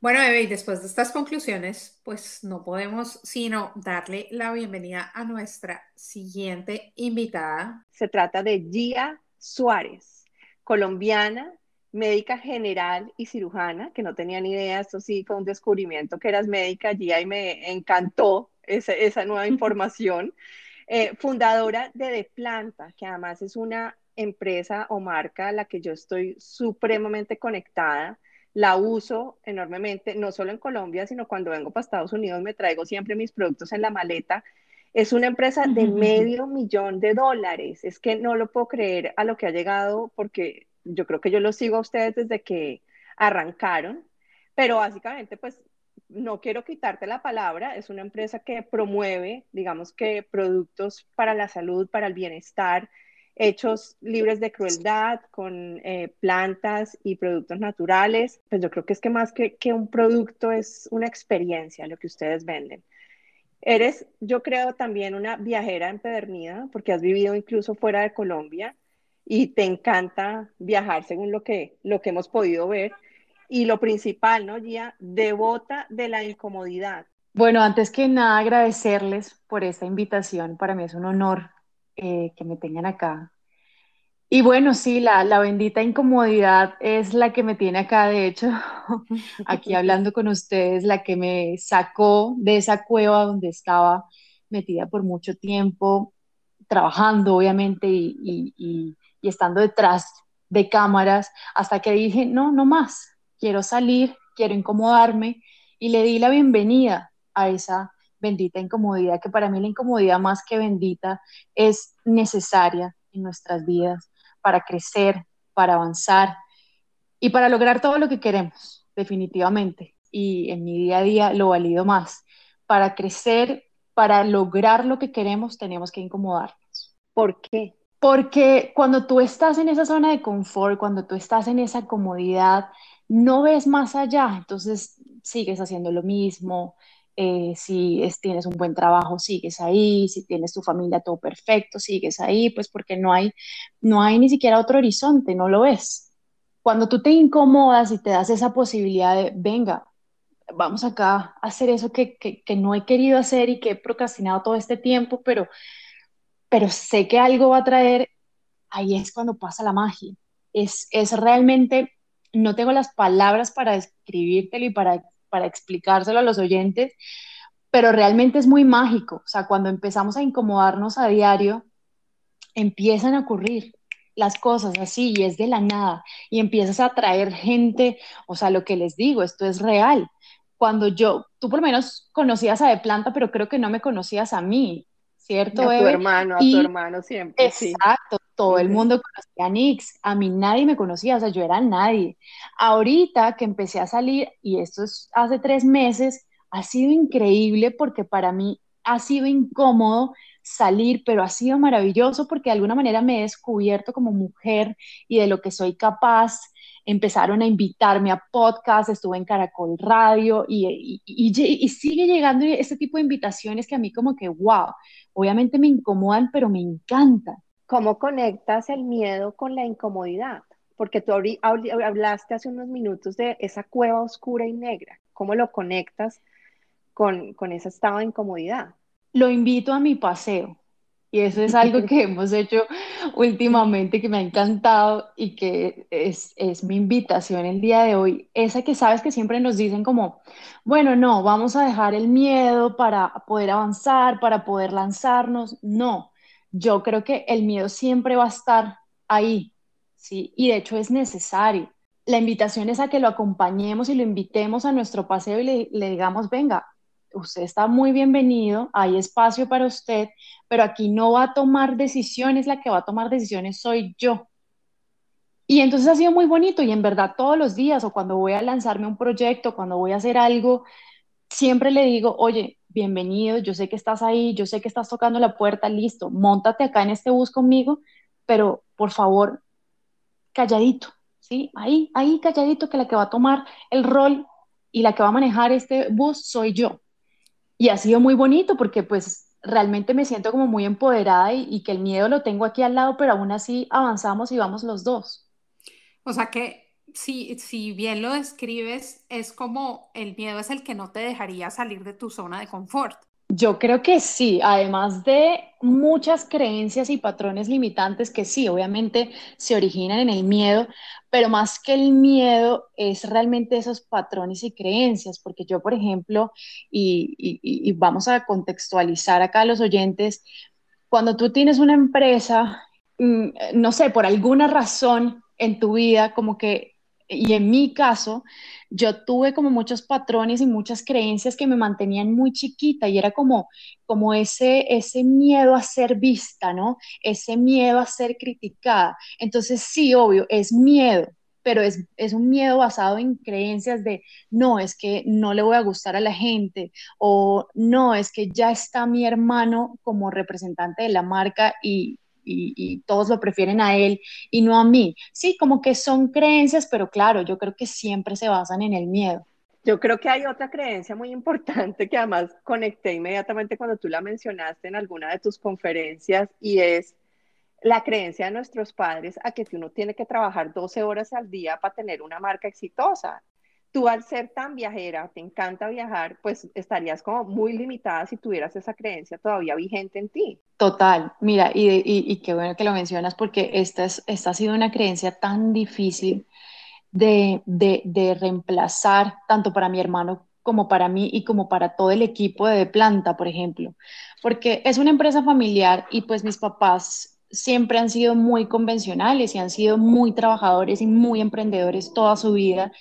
Speaker 2: Bueno, Eve, y después de estas conclusiones, pues no podemos sino darle la bienvenida a nuestra siguiente invitada.
Speaker 4: Se trata de Gia Suárez, colombiana, médica general y cirujana, que no tenía ni idea, esto sí fue un descubrimiento que eras médica, Gia, y me encantó esa, nueva información. Eh, fundadora de De Planta, que además es una empresa o marca a la que yo estoy supremamente conectada la uso enormemente, no solo en Colombia, sino cuando vengo para Estados Unidos me traigo siempre mis productos en la maleta. Es una empresa de medio millón de dólares. Es que no lo puedo creer a lo que ha llegado porque yo creo que yo lo sigo a ustedes desde que arrancaron, pero básicamente pues no quiero quitarte la palabra, es una empresa que promueve, digamos que productos para la salud, para el bienestar, hechos libres de crueldad, con eh, plantas y productos naturales. Pues yo creo que es que más que, que un producto es una experiencia lo que ustedes venden. Eres, yo creo, también una viajera empedernida, porque has vivido incluso fuera de Colombia y te encanta viajar según lo que, lo que hemos podido ver. Y lo principal, ¿no, Gia? Devota de la incomodidad.
Speaker 5: Bueno, antes que nada, agradecerles por esta invitación. Para mí es un honor que me tengan acá. Y bueno, sí, la, la, bendita incomodidad es la que me tiene acá, de hecho, aquí hablando con ustedes, la que me sacó de esa cueva donde estaba metida por mucho tiempo, trabajando, obviamente, y, y estando detrás de cámaras, hasta que dije, no, no más, quiero salir, quiero incomodarme, y le di la bienvenida a esa bendita incomodidad, que para mí la incomodidad más que bendita es necesaria en nuestras vidas para crecer, para avanzar y para lograr todo lo que queremos, definitivamente. Y en mi día a día lo valido más. Para crecer, para lograr lo que queremos, tenemos que incomodarnos.
Speaker 4: ¿Por qué?
Speaker 5: Porque cuando tú estás en esa zona de confort, cuando tú estás en esa comodidad, no ves más allá, entonces sigues haciendo lo mismo, eh, si tienes un buen trabajo, sigues ahí, si tienes tu familia todo perfecto, sigues ahí, pues porque no hay, no hay ni siquiera otro horizonte, no lo ves. Cuando tú te incomodas y te das esa posibilidad de, venga, vamos acá a hacer eso que, que, no he querido hacer y que he procrastinado todo este tiempo, pero, pero sé que algo va a traer, ahí es cuando pasa la magia. Es, es realmente, no tengo las palabras para describírtelo y para para explicárselo a los oyentes, pero realmente es muy mágico. O sea, cuando empezamos a incomodarnos a diario, empiezan a ocurrir las cosas así y es de la nada y empiezas a atraer gente, o sea, lo que les digo, esto es real. Cuando yo, tú por lo menos conocías a De Planta, pero creo que no me conocías a mí, ¿cierto?
Speaker 4: A tu hermano, a tu hermano siempre.
Speaker 5: Exacto, todo el mundo conocía a Nix, a mí nadie me conocía, o sea, yo era nadie. Ahorita que empecé a salir, y esto es hace tres meses, ha sido increíble porque para mí ha sido incómodo salir, pero ha sido maravilloso porque de alguna manera me he descubierto como mujer y de lo que soy capaz. Empezaron a invitarme a podcast, estuve en Caracol Radio y, y, y sigue llegando este tipo de invitaciones que a mí como que, wow, obviamente me incomodan, pero me encantan.
Speaker 4: ¿cómo conectas el miedo con la incomodidad? Porque tú hablaste hace unos minutos de esa cueva oscura y negra. ¿Cómo lo conectas con, con ese estado de incomodidad?
Speaker 5: Lo invito a mi paseo. Y eso es algo que hemos hecho últimamente que me ha encantado y que es, es, mi invitación el día de hoy. Esa que sabes que siempre nos dicen como, bueno, no, vamos a dejar el miedo para poder avanzar, para poder lanzarnos. No, yo creo que el miedo siempre va a estar ahí, ¿sí? Y de hecho es necesario. La invitación es a que lo acompañemos y lo invitemos a nuestro paseo y le, le digamos, venga, usted está muy bienvenido, hay espacio para usted, pero aquí no va a tomar decisiones, la que va a tomar decisiones soy yo. Y entonces ha sido muy bonito y en verdad todos los días o cuando voy a lanzarme un proyecto, cuando voy a hacer algo, siempre le digo, oye, bienvenido, yo sé que estás ahí, yo sé que estás tocando la puerta, listo, montate acá en este bus conmigo, pero por favor, calladito, ¿sí? Ahí, ahí calladito que la que va a tomar el rol y la que va a manejar este bus soy yo y ha sido muy bonito porque pues realmente me siento como muy empoderada y, que el miedo lo tengo aquí al lado, pero aún así avanzamos y vamos los dos.
Speaker 2: O sea que si, si bien lo describes, es como el miedo es el que no te dejaría salir de tu zona de confort.
Speaker 5: Yo creo que sí, además de muchas creencias y patrones limitantes que sí, obviamente se originan en el miedo, pero más que el miedo es realmente esos patrones y creencias, porque yo, por ejemplo, y, vamos a contextualizar acá a los oyentes, cuando tú tienes una empresa, mm, no sé, por alguna razón en tu vida, como que y en mi caso, yo tuve como muchos patrones y muchas creencias que me mantenían muy chiquita y era como, como ese, ese miedo a ser vista, ¿no? Ese miedo a ser criticada. Entonces, sí, obvio, es miedo, pero es, es, un miedo basado en creencias de, no, es que no le voy a gustar a la gente, o no, es que ya está mi hermano como representante de la marca y, y, todos lo prefieren a él y no a mí. Sí, como que son creencias, pero claro, yo creo que siempre se basan en el miedo.
Speaker 4: Yo creo que hay otra creencia muy importante que además conecté inmediatamente cuando tú la mencionaste en alguna de tus conferencias y es la creencia de nuestros padres a que uno tiene que trabajar 12 horas al día para tener una marca exitosa tú al ser tan viajera, te encanta viajar, pues estarías como muy limitada si tuvieras esa creencia todavía vigente en ti.
Speaker 5: Total, mira, y, qué bueno que lo mencionas porque esta, es, esta ha sido una creencia tan difícil de, de, de reemplazar, tanto para mi hermano como para mí y como para todo el equipo de planta, por ejemplo, porque es una empresa familiar y pues mis papás siempre han sido muy convencionales y han sido muy trabajadores y muy emprendedores toda su vida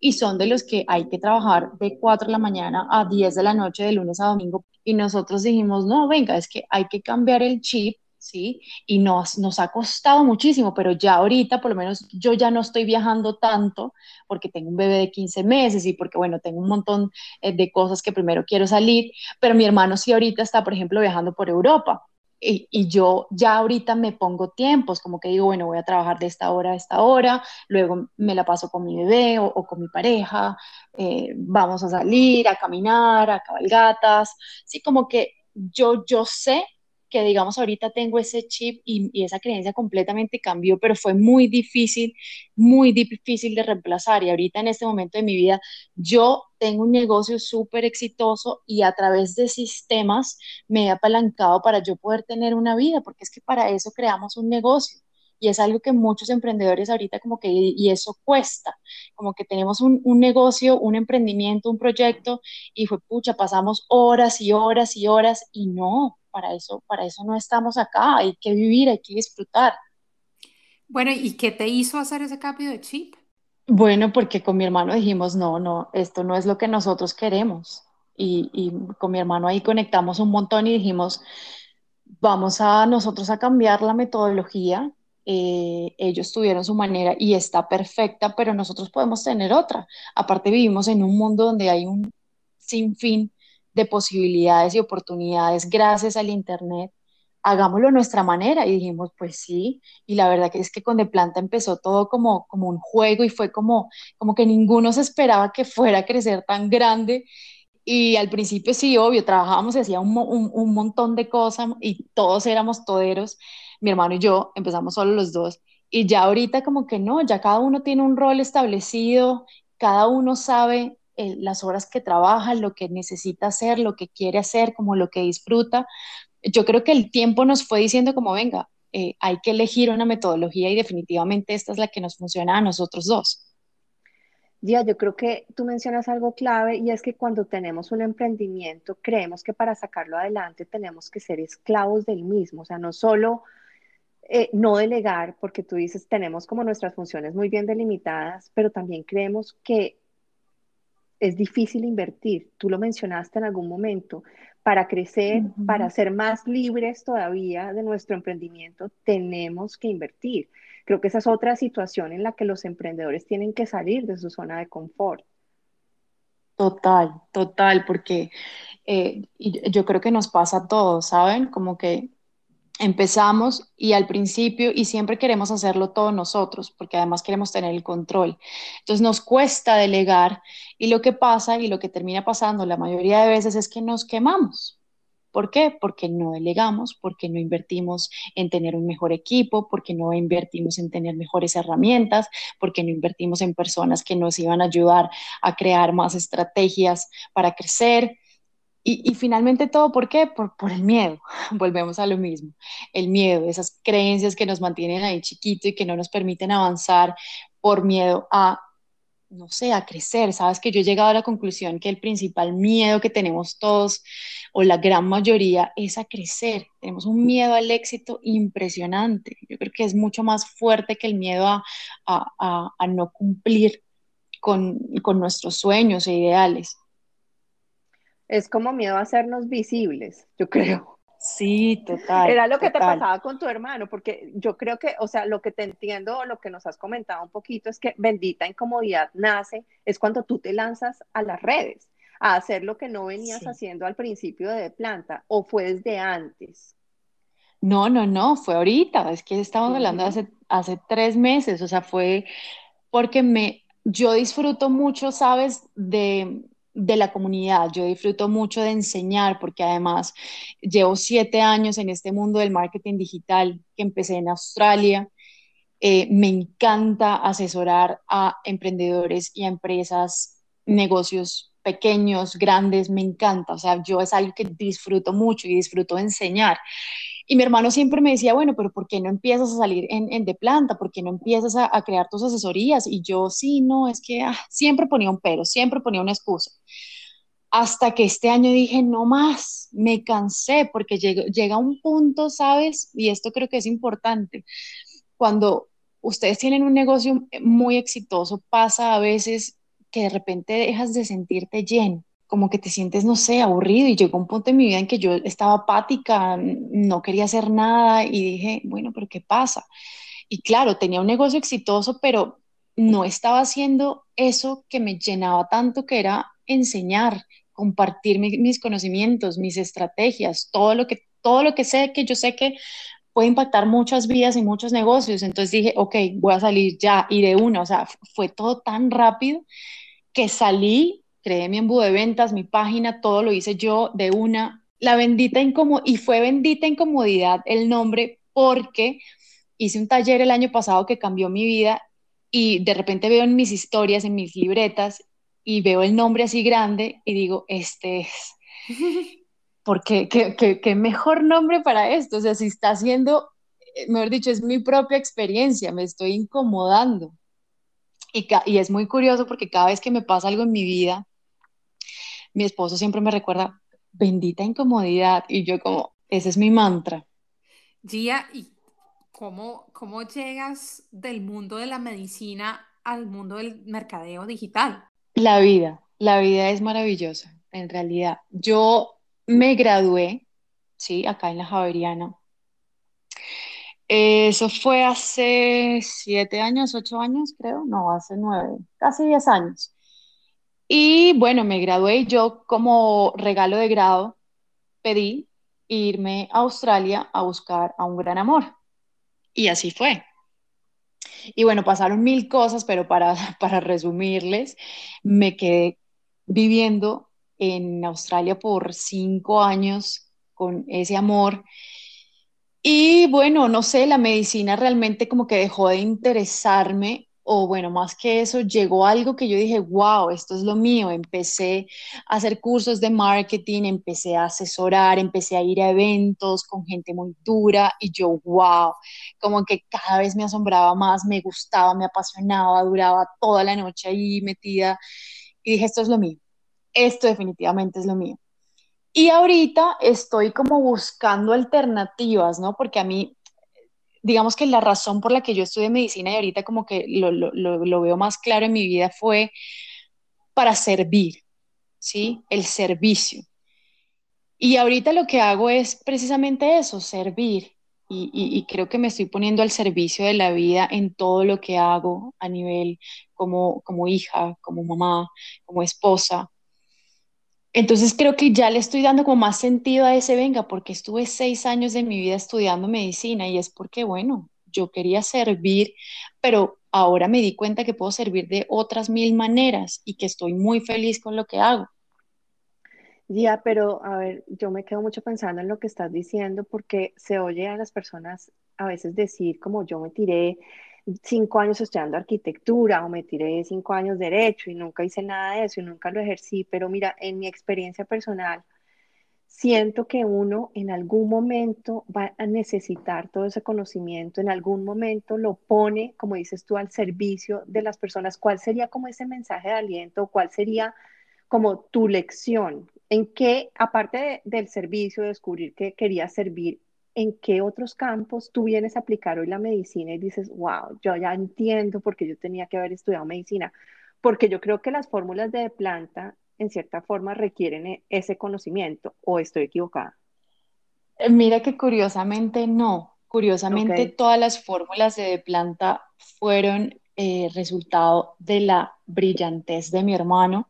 Speaker 5: y son de los que hay que trabajar de 4 de la mañana a 10 de la noche de lunes a domingo. Y nosotros dijimos, no, venga, es que hay que cambiar el chip, ¿sí? Y nos, nos ha costado muchísimo, pero ya ahorita, por lo menos yo ya no estoy viajando tanto porque tengo un bebé de 15 meses y porque, bueno, tengo un montón eh, de cosas que primero quiero salir, pero mi hermano sí ahorita está, por ejemplo, viajando por Europa y, yo ya ahorita me pongo tiempos, como que digo, bueno, voy a trabajar de esta hora a esta hora, luego me la paso con mi bebé o, con mi pareja, eh, vamos a salir, a caminar, a cabalgatas, sí, como que yo, yo sé que digamos ahorita tengo ese chip y, esa creencia completamente cambió, pero fue muy difícil, muy difícil de reemplazar. Y ahorita en este momento de mi vida, yo tengo un negocio súper exitoso y a través de sistemas me he apalancado para yo poder tener una vida, porque es que para eso creamos un negocio. Y es algo que muchos emprendedores ahorita como que, y eso cuesta, como que tenemos un, un negocio, un emprendimiento, un proyecto, y fue, pucha, pasamos horas y horas y horas, y no, para eso, para eso no estamos acá, hay que vivir, hay que disfrutar.
Speaker 2: Bueno, ¿y qué te hizo hacer ese cambio de chip?
Speaker 5: Bueno, porque con mi hermano dijimos, no, no, esto no es lo que nosotros queremos. Y, y con mi hermano ahí conectamos un montón y dijimos, vamos a nosotros a cambiar la metodología. Eh, ellos tuvieron su manera y está perfecta, pero nosotros podemos tener otra. Aparte vivimos en un mundo donde hay un sinfín de posibilidades y oportunidades gracias al Internet, hagámoslo a nuestra manera. Y dijimos, pues sí, y la verdad es que con De Planta empezó todo como, como un juego y fue como, como que ninguno se esperaba que fuera a crecer tan grande. Y al principio sí, obvio, trabajábamos y hacía un, un, montón de cosas y todos éramos toderos. Mi hermano y yo empezamos solo los dos. Y ya ahorita como que no, ya cada uno tiene un rol establecido, cada uno sabe eh, las horas que trabaja, lo que necesita hacer, lo que quiere hacer, como lo que disfruta. Yo creo que el tiempo nos fue diciendo como, venga, eh, hay que elegir una metodología y definitivamente esta es la que nos funciona a nosotros dos.
Speaker 4: Ya, yo creo que tú mencionas algo clave y es que cuando tenemos un emprendimiento creemos que para sacarlo adelante tenemos que ser esclavos del mismo, o sea, no solo eh, no delegar, porque tú dices tenemos como nuestras funciones muy bien delimitadas, pero también creemos que es difícil invertir. Tú lo mencionaste en algún momento. Para crecer, para ser más libres todavía de nuestro emprendimiento, tenemos que invertir. Creo que esa es otra situación en la que los emprendedores tienen que salir de su zona de confort.
Speaker 5: Total, total, porque eh, yo creo que nos pasa a todos, ¿saben? Como que empezamos y al principio y siempre queremos hacerlo todos nosotros, porque además queremos tener el control. Entonces nos cuesta delegar y lo que pasa y lo que termina pasando la mayoría de veces es que nos quemamos. ¿Por qué? Porque no delegamos, porque no invertimos en tener un mejor equipo, porque no invertimos en tener mejores herramientas, porque no invertimos en personas que nos iban a ayudar a crear más estrategias para crecer. Y, finalmente todo, ¿por qué? Por, por el miedo. Volvemos a lo mismo. El miedo, esas creencias que nos mantienen ahí chiquito y que no nos permiten avanzar por miedo a, no sé, a crecer. Sabes que yo he llegado a la conclusión que el principal miedo que tenemos todos, o la gran mayoría, es a crecer. Tenemos un miedo al éxito impresionante. Yo creo que es mucho más fuerte que el miedo a, a, a no cumplir con, con nuestros sueños e ideales
Speaker 4: es como miedo a hacernos visibles, yo creo.
Speaker 5: Sí, total.
Speaker 4: Era lo que te pasaba con tu hermano, porque yo creo que, o sea, lo que te entiendo, lo que nos has comentado un poquito es que bendita incomodidad nace, es cuando tú te lanzas a las redes, a hacer lo que no venías haciendo al principio de planta, o fue desde antes.
Speaker 5: No, no, no, fue ahorita, es que estamos hablando hace, hace tres meses, o sea, fue porque me, yo disfruto mucho, sabes, de, de la comunidad. Yo disfruto mucho de enseñar porque además llevo siete años en este mundo del marketing digital que empecé en Australia. Eh, me encanta asesorar a emprendedores y a empresas, negocios pequeños, grandes, me encanta. O sea, yo es algo que disfruto mucho y disfruto enseñar. Y mi hermano siempre me decía, bueno, pero ¿por qué no empiezas a salir en, de planta? ¿Por qué no empiezas a, crear tus asesorías? Y yo, sí, no, es que ah, siempre ponía un pero, siempre ponía una excusa. Hasta que este año dije, no más, me cansé, porque llega un punto, ¿sabes? Y esto creo que es importante. Cuando ustedes tienen un negocio muy exitoso, pasa a veces que de repente dejas de sentirte lleno como que te sientes, no sé, aburrido y llegó un punto en mi vida en que yo estaba apática, no quería hacer nada y dije, bueno, pero ¿qué pasa? Y claro, tenía un negocio exitoso, pero no estaba haciendo eso que me llenaba tanto, que era enseñar, compartir mis conocimientos, mis estrategias, todo lo que todo lo que sé que yo sé que puede impactar muchas vidas y muchos negocios. Entonces dije, ok, voy a salir ya y de una, o sea, fue todo tan rápido que salí creé mi embudo de ventas, mi página, todo lo hice yo de una. La bendita incomodidad, y fue bendita incomodidad el nombre porque hice un taller el año pasado que cambió mi vida y de repente veo en mis historias, en mis libretas, y veo el nombre así grande y digo, este es. Porque qué, qué, qué mejor nombre para esto. O sea, si está haciendo, eh, mejor dicho, es mi propia experiencia, me estoy incomodando. Y, y, es muy curioso porque cada vez que me pasa algo en mi vida, mi esposo siempre me recuerda, bendita incomodidad, y yo como, ese es mi mantra.
Speaker 2: Gia, ¿y cómo, cómo llegas del mundo de la medicina al mundo del mercadeo digital?
Speaker 5: La vida, la vida es maravillosa, en realidad. Yo me gradué, sí, acá en la Javeriana. Eso fue hace siete años, ocho años, creo, no, hace nueve, casi diez años. Y bueno, me gradué y yo como regalo de grado pedí irme a Australia a buscar a un gran amor. Y así fue. Y bueno, pasaron mil cosas, pero para, para resumirles, me quedé viviendo en Australia por cinco años con ese amor. Y bueno, no sé, la medicina realmente como que dejó de interesarme o bueno, más que eso, llegó algo que yo dije, wow, esto es lo mío. Empecé a hacer cursos de marketing, empecé a asesorar, empecé a ir a eventos con gente muy dura y yo, wow, como que cada vez me asombraba más, me gustaba, me apasionaba, duraba toda la noche ahí metida y dije, esto es lo mío, esto definitivamente es lo mío. Y ahorita estoy como buscando alternativas, ¿no? Porque a mí digamos que la razón por la que yo estudié medicina y ahorita como que lo, veo más claro en mi vida fue para servir, ¿sí? El servicio. Y ahorita lo que hago es precisamente eso, servir. Y, y, creo que me estoy poniendo al servicio de la vida en todo lo que hago a nivel como, como hija, como mamá, como esposa. Entonces creo que ya le estoy dando como más sentido a ese venga, porque estuve seis años de mi vida estudiando medicina y es porque, bueno, yo quería servir, pero ahora me di cuenta que puedo servir de otras mil maneras y que estoy muy feliz con lo que hago.
Speaker 4: Ya, pero a ver, yo me quedo mucho pensando en lo que estás diciendo porque se oye a las personas a veces decir como yo me tiré cinco años estudiando arquitectura o me tiré cinco años derecho y nunca hice nada de eso y nunca lo ejercí, pero mira, en mi experiencia personal, siento que uno en algún momento va a necesitar todo ese conocimiento, en algún momento lo pone, como dices tú, al servicio de las personas. ¿Cuál sería como ese mensaje de aliento? ¿Cuál sería como tu lección? ¿En qué, aparte del servicio, descubrir que querías servir, en qué otros campos tú vienes a aplicar hoy la medicina y dices, wow, yo ya entiendo por qué yo tenía que haber estudiado medicina, porque yo creo que las fórmulas de planta en cierta forma requieren e-, ese conocimiento, o estoy equivocada.
Speaker 5: Eh, mira que curiosamente no, curiosamente todas las fórmulas de planta fueron eh, resultado de la brillantez de mi hermano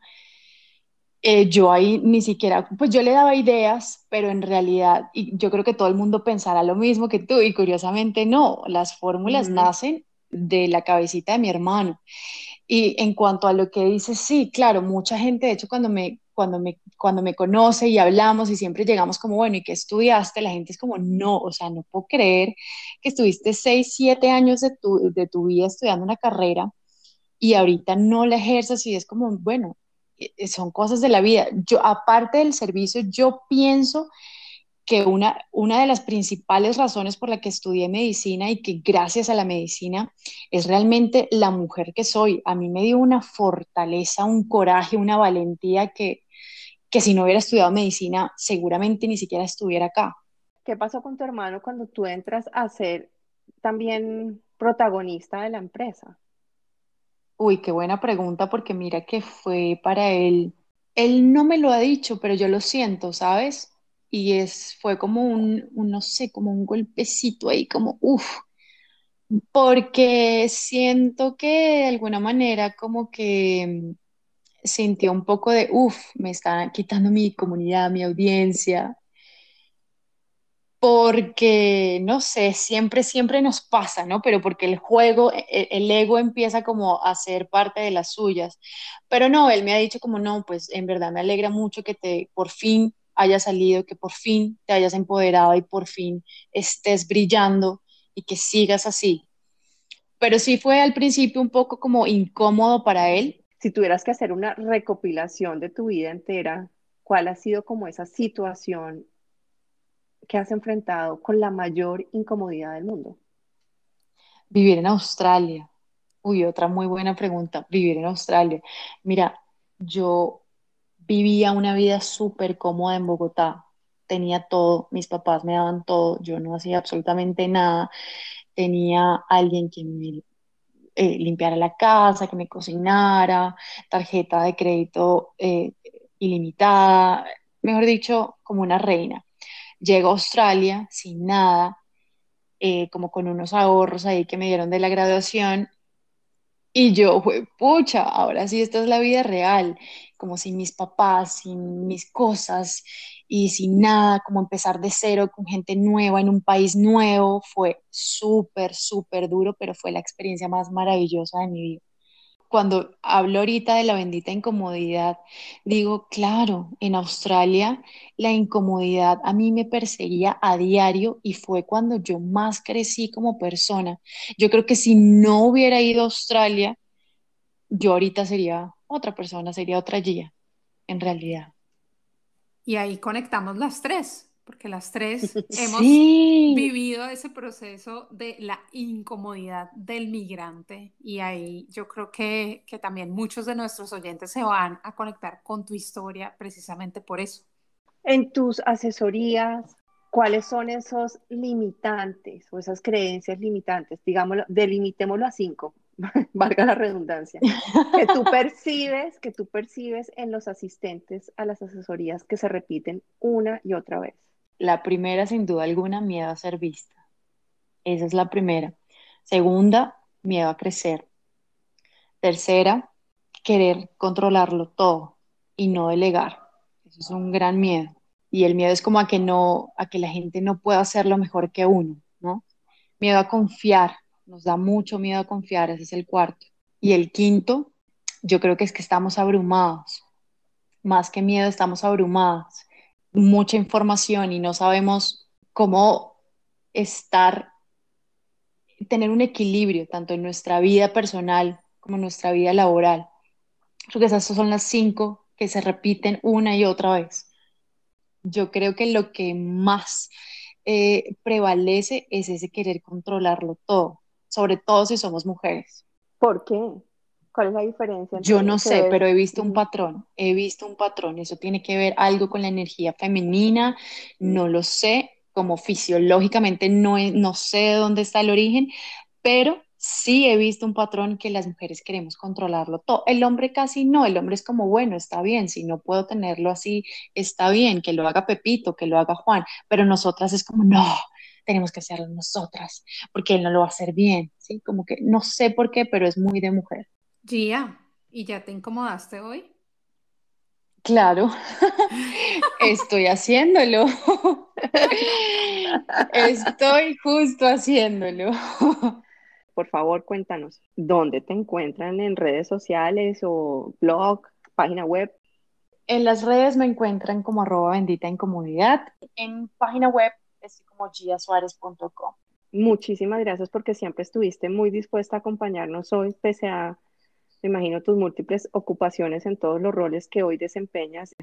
Speaker 5: eh, yo ahí ni siquiera, pues yo le daba ideas, pero en realidad, y yo creo que todo el mundo pensará lo mismo que tú, y curiosamente no, las fórmulas nacen de la cabecita de mi hermano. Y en cuanto a lo que dices, sí, claro, mucha gente, de hecho, cuando me, cuando me, cuando me conoce y hablamos y siempre llegamos como, bueno, ¿y qué estudiaste? La gente es como, no, o sea, no puedo creer que estuviste seis, siete años de tu, de tu vida estudiando una carrera y ahorita no la ejerzas y es como, bueno, son cosas de la vida. Yo, aparte del servicio, yo pienso que una, una de las principales razones por la que estudié medicina y que gracias a la medicina es realmente la mujer que soy. A mí me dio una fortaleza, un coraje, una valentía que, que si no hubiera estudiado medicina seguramente ni siquiera estuviera acá.
Speaker 4: ¿Qué pasó con tu hermano cuando tú entras a ser también protagonista de la empresa?
Speaker 5: Uy, qué buena pregunta, porque mira que fue para él, él no me lo ha dicho, pero yo lo siento, ¿sabes? Y es, fue como un, no sé, como un golpecito ahí, como, uff, porque siento que de alguna manera como que sintió un poco de, uff, me está quitando mi comunidad, mi audiencia, porque, no sé, siempre, siempre nos pasa, ¿no? Pero porque el juego, e, e, el, ego empieza como a ser parte de las suyas. Pero no, él me ha dicho como, no, pues en verdad me alegra mucho que te por fin hayas salido, que por fin te hayas empoderado y por fin estés brillando y que sigas así. Pero sí fue al principio un poco como incómodo para él.
Speaker 4: Si tuvieras que hacer una recopilación de tu vida entera, ¿cuál ha sido como esa situación que has enfrentado con la mayor incomodidad del mundo?
Speaker 5: Vivir en Australia. Uy, otra muy buena pregunta. Vivir en Australia. Mira, yo vivía una vida súper cómoda en Bogotá. Tenía todo, mis papás me daban todo, yo no hacía absolutamente nada. Tenía alguien que me eh, limpiara la casa, que me cocinara, tarjeta de crédito eh, ilimitada, mejor dicho, como una reina. Llego a Australia sin nada, eh, como con unos ahorros ahí que me dieron de la graduación. Y yo, pucha, ahora sí, esta es la vida real, como sin mis papás, sin mis cosas y sin nada, como empezar de cero con gente nueva en un país nuevo, fue súper, súper duro, pero fue la experiencia más maravillosa de mi vida. Cuando hablo ahorita de la bendita incomodidad, digo, claro, en Australia la incomodidad a mí me perseguía a diario y fue cuando yo más crecí como persona. Yo creo que si no hubiera ido a Australia, yo ahorita sería otra persona, sería otra guía, en realidad.
Speaker 2: Y ahí conectamos las tres, porque las tres hemos vivido ese proceso de la incomodidad del migrante y ahí yo creo que, que también muchos de nuestros oyentes se van a conectar con tu historia precisamente por eso.
Speaker 4: En tus asesorías, ¿cuáles son esos limitantes o esas creencias limitantes? Digámoslo, delimitémoslo a cinco, valga la redundancia, que tú percibes, que tú percibes en los asistentes a las asesorías que se repiten una y otra vez.
Speaker 5: La primera, sin duda alguna, miedo a ser vista. Esa es la primera. Segunda, miedo a crecer. Tercera, querer controlarlo todo y no delegar. Eso es un gran miedo. Y el miedo es como a que no, a que la gente no pueda hacerlo mejor que uno, ¿no? Miedo a confiar. Nos da mucho miedo a confiar. Ese es el cuarto. Y el quinto, yo creo que es que estamos abrumados. Más que miedo, estamos abrumados mucha información y no sabemos cómo estar, tener un equilibrio tanto en nuestra vida personal como en nuestra vida laboral. Creo que esas son las cinco que se repiten una y otra vez. Yo creo que lo que más eh, prevalece es ese querer controlarlo todo, sobre todo si somos mujeres.
Speaker 4: ¿Por qué? ¿Cuál es la diferencia?
Speaker 5: Yo no sé, pero he visto un patrón, he visto un patrón. Eso tiene que ver algo con la energía femenina, no lo sé, como fisiológicamente no, no sé de dónde está el origen, pero sí he visto un patrón que las mujeres queremos controlarlo todo. El hombre casi no, el hombre es como, bueno, está bien, si no puedo tenerlo así, está bien, que lo haga Pepito, que lo haga Juan, pero nosotras es como, no, tenemos que hacerlo nosotras, porque él no lo va a hacer bien, ¿sí? Como que no sé por qué, pero es muy de mujer.
Speaker 2: Gia, ¿y ya te incomodaste hoy?
Speaker 5: Claro, estoy haciéndolo. Estoy justo haciéndolo.
Speaker 4: Por favor, cuéntanos, ¿dónde te encuentran en redes sociales o blog, página web?
Speaker 5: En las redes me encuentran como arroba bendita incomodidad. En página web es como giasuárez.com.
Speaker 4: Muchísimas gracias porque siempre estuviste muy dispuesta a acompañarnos hoy, pese a me imagino tus múltiples ocupaciones en todos los roles que hoy desempeñas.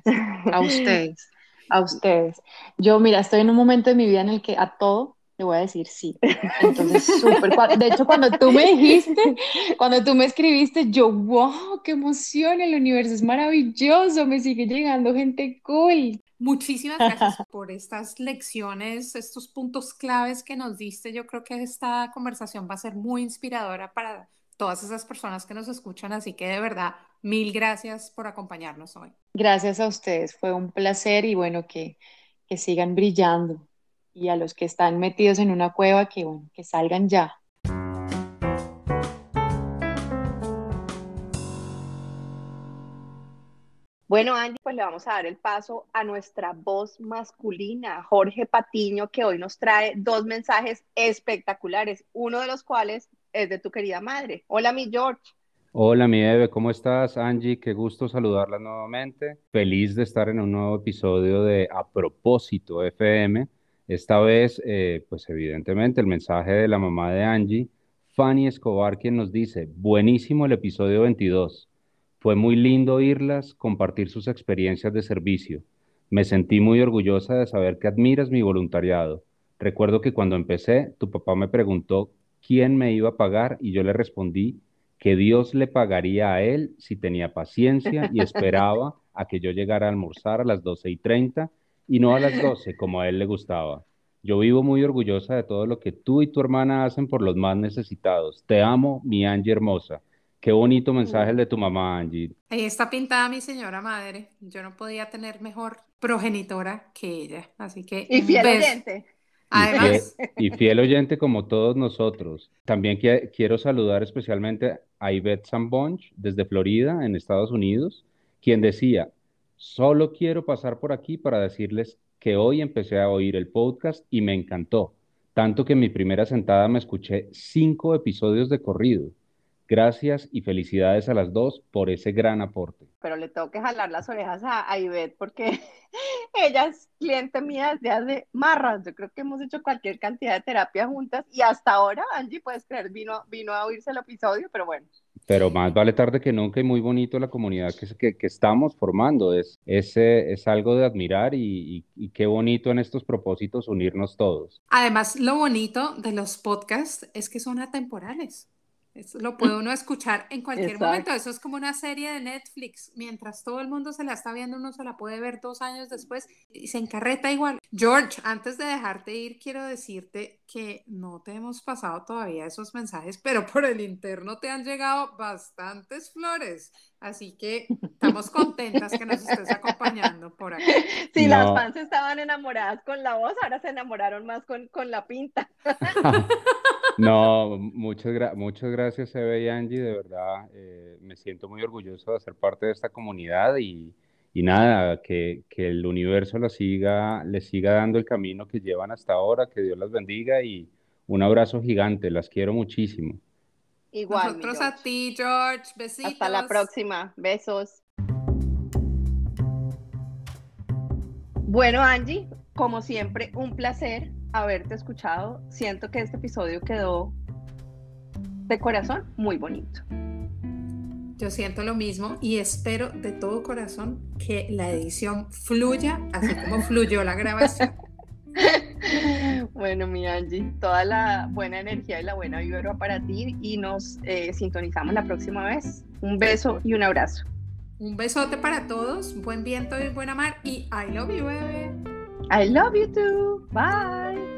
Speaker 5: A ustedes, a ustedes. Yo, mira, estoy en un momento de mi vida en el que a todo le voy a decir sí. Entonces, súper. De hecho, cuando tú me dijiste, cuando tú me escribiste, yo, wow, qué emoción, el universo es maravilloso, me sigue llegando gente cool.
Speaker 2: Muchísimas gracias por estas lecciones, estos puntos claves que nos diste. Yo creo que esta conversación va a ser muy inspiradora para todas esas personas que nos escuchan. Así que de verdad, mil gracias por acompañarnos hoy.
Speaker 5: Gracias a ustedes, fue un placer y bueno, que, que sigan brillando. Y a los que están metidos en una cueva, que bueno, que salgan ya.
Speaker 4: Bueno, Andy, pues le vamos a dar el paso a nuestra voz masculina, Jorge Patiño, que hoy nos trae dos mensajes espectaculares, uno de los cuales es de tu querida madre. Hola, mi George.
Speaker 1: Hola, mi Eve, ¿cómo estás? Angie, qué gusto saludarla nuevamente. Feliz de estar en un nuevo episodio de A Propósito FM. Esta vez, eh, pues evidentemente, el mensaje de la mamá de Angie, Fanny Escobar, quien nos dice, buenísimo el episodio 22. Fue muy lindo oírlas compartir sus experiencias de servicio. Me sentí muy orgullosa de saber que admiras mi voluntariado. Recuerdo que cuando empecé, tu papá me preguntó quién me iba a pagar y yo le respondí que Dios le pagaría a él si tenía paciencia y esperaba a que yo llegara a almorzar a las 12 y 30 y no a las 12 como a él le gustaba. Yo vivo muy orgullosa de todo lo que tú y tu hermana hacen por los más necesitados. Te amo, mi Angie hermosa. Qué bonito mensaje el de tu mamá, Angie.
Speaker 2: Ahí está pintada mi señora madre. Yo no podía tener mejor progenitora que ella. Así que.
Speaker 4: Y fiel oyente.
Speaker 1: Y fiel, oyente como todos nosotros. También quiero saludar especialmente a Ivette Sambonch desde Florida, en Estados Unidos, quien decía, solo quiero pasar por aquí para decirles que hoy empecé a oír el podcast y me encantó, tanto que en mi primera sentada me escuché cinco episodios de corrido. Gracias y felicidades a las dos por ese gran aporte.
Speaker 4: Pero le tengo que jalar las orejas a, a Ivette porque ella es cliente mía desde hace marras. Yo creo que hemos hecho cualquier cantidad de terapia juntas y hasta ahora, Angie, puedes creer, vino, vino a oírse el episodio, pero bueno.
Speaker 1: Pero más vale tarde que nunca y muy bonito la comunidad que, que, que estamos formando. Es, es, es, algo de admirar y, y, y, qué bonito en estos propósitos unirnos todos.
Speaker 2: Además, lo bonito de los podcasts es que son atemporales. Eso lo puede uno escuchar en cualquier Exacto. momento. Eso es como una serie de Netflix. Mientras todo el mundo se la está viendo, uno se la puede ver dos años después y se encarreta igual. George, antes de dejarte ir, quiero decirte que no te hemos pasado todavía esos mensajes, pero por el interno te han llegado bastantes flores. Así que estamos contentas que nos estés acompañando por aquí.
Speaker 4: Sí, no. las fans estaban enamoradas con la voz, ahora se enamoraron más con, con la pinta.
Speaker 1: No, muchas, gra muchas gracias, Eve y Angie, de verdad, eh, me siento muy orgulloso de ser parte de esta comunidad y, y nada, que, que, el universo la siga, le siga dando el camino que llevan hasta ahora, que Dios las bendiga y un abrazo gigante, las quiero muchísimo.
Speaker 2: Igual. Nosotros a ti, George, besitos.
Speaker 4: Hasta la próxima, besos. Bueno, Angie, como siempre, un placer haberte escuchado. Siento que este episodio quedó de corazón muy bonito.
Speaker 2: Yo siento lo mismo y espero de todo corazón que la edición fluya así como fluyó la grabación.
Speaker 4: Bueno, mi Angie, toda la buena energía y la buena vibra para ti y nos eh, sintonizamos la próxima vez. Un beso y un abrazo.
Speaker 2: Un besote para todos, buen viento y buena mar y I love you, bebé.
Speaker 4: I love you too. Bye.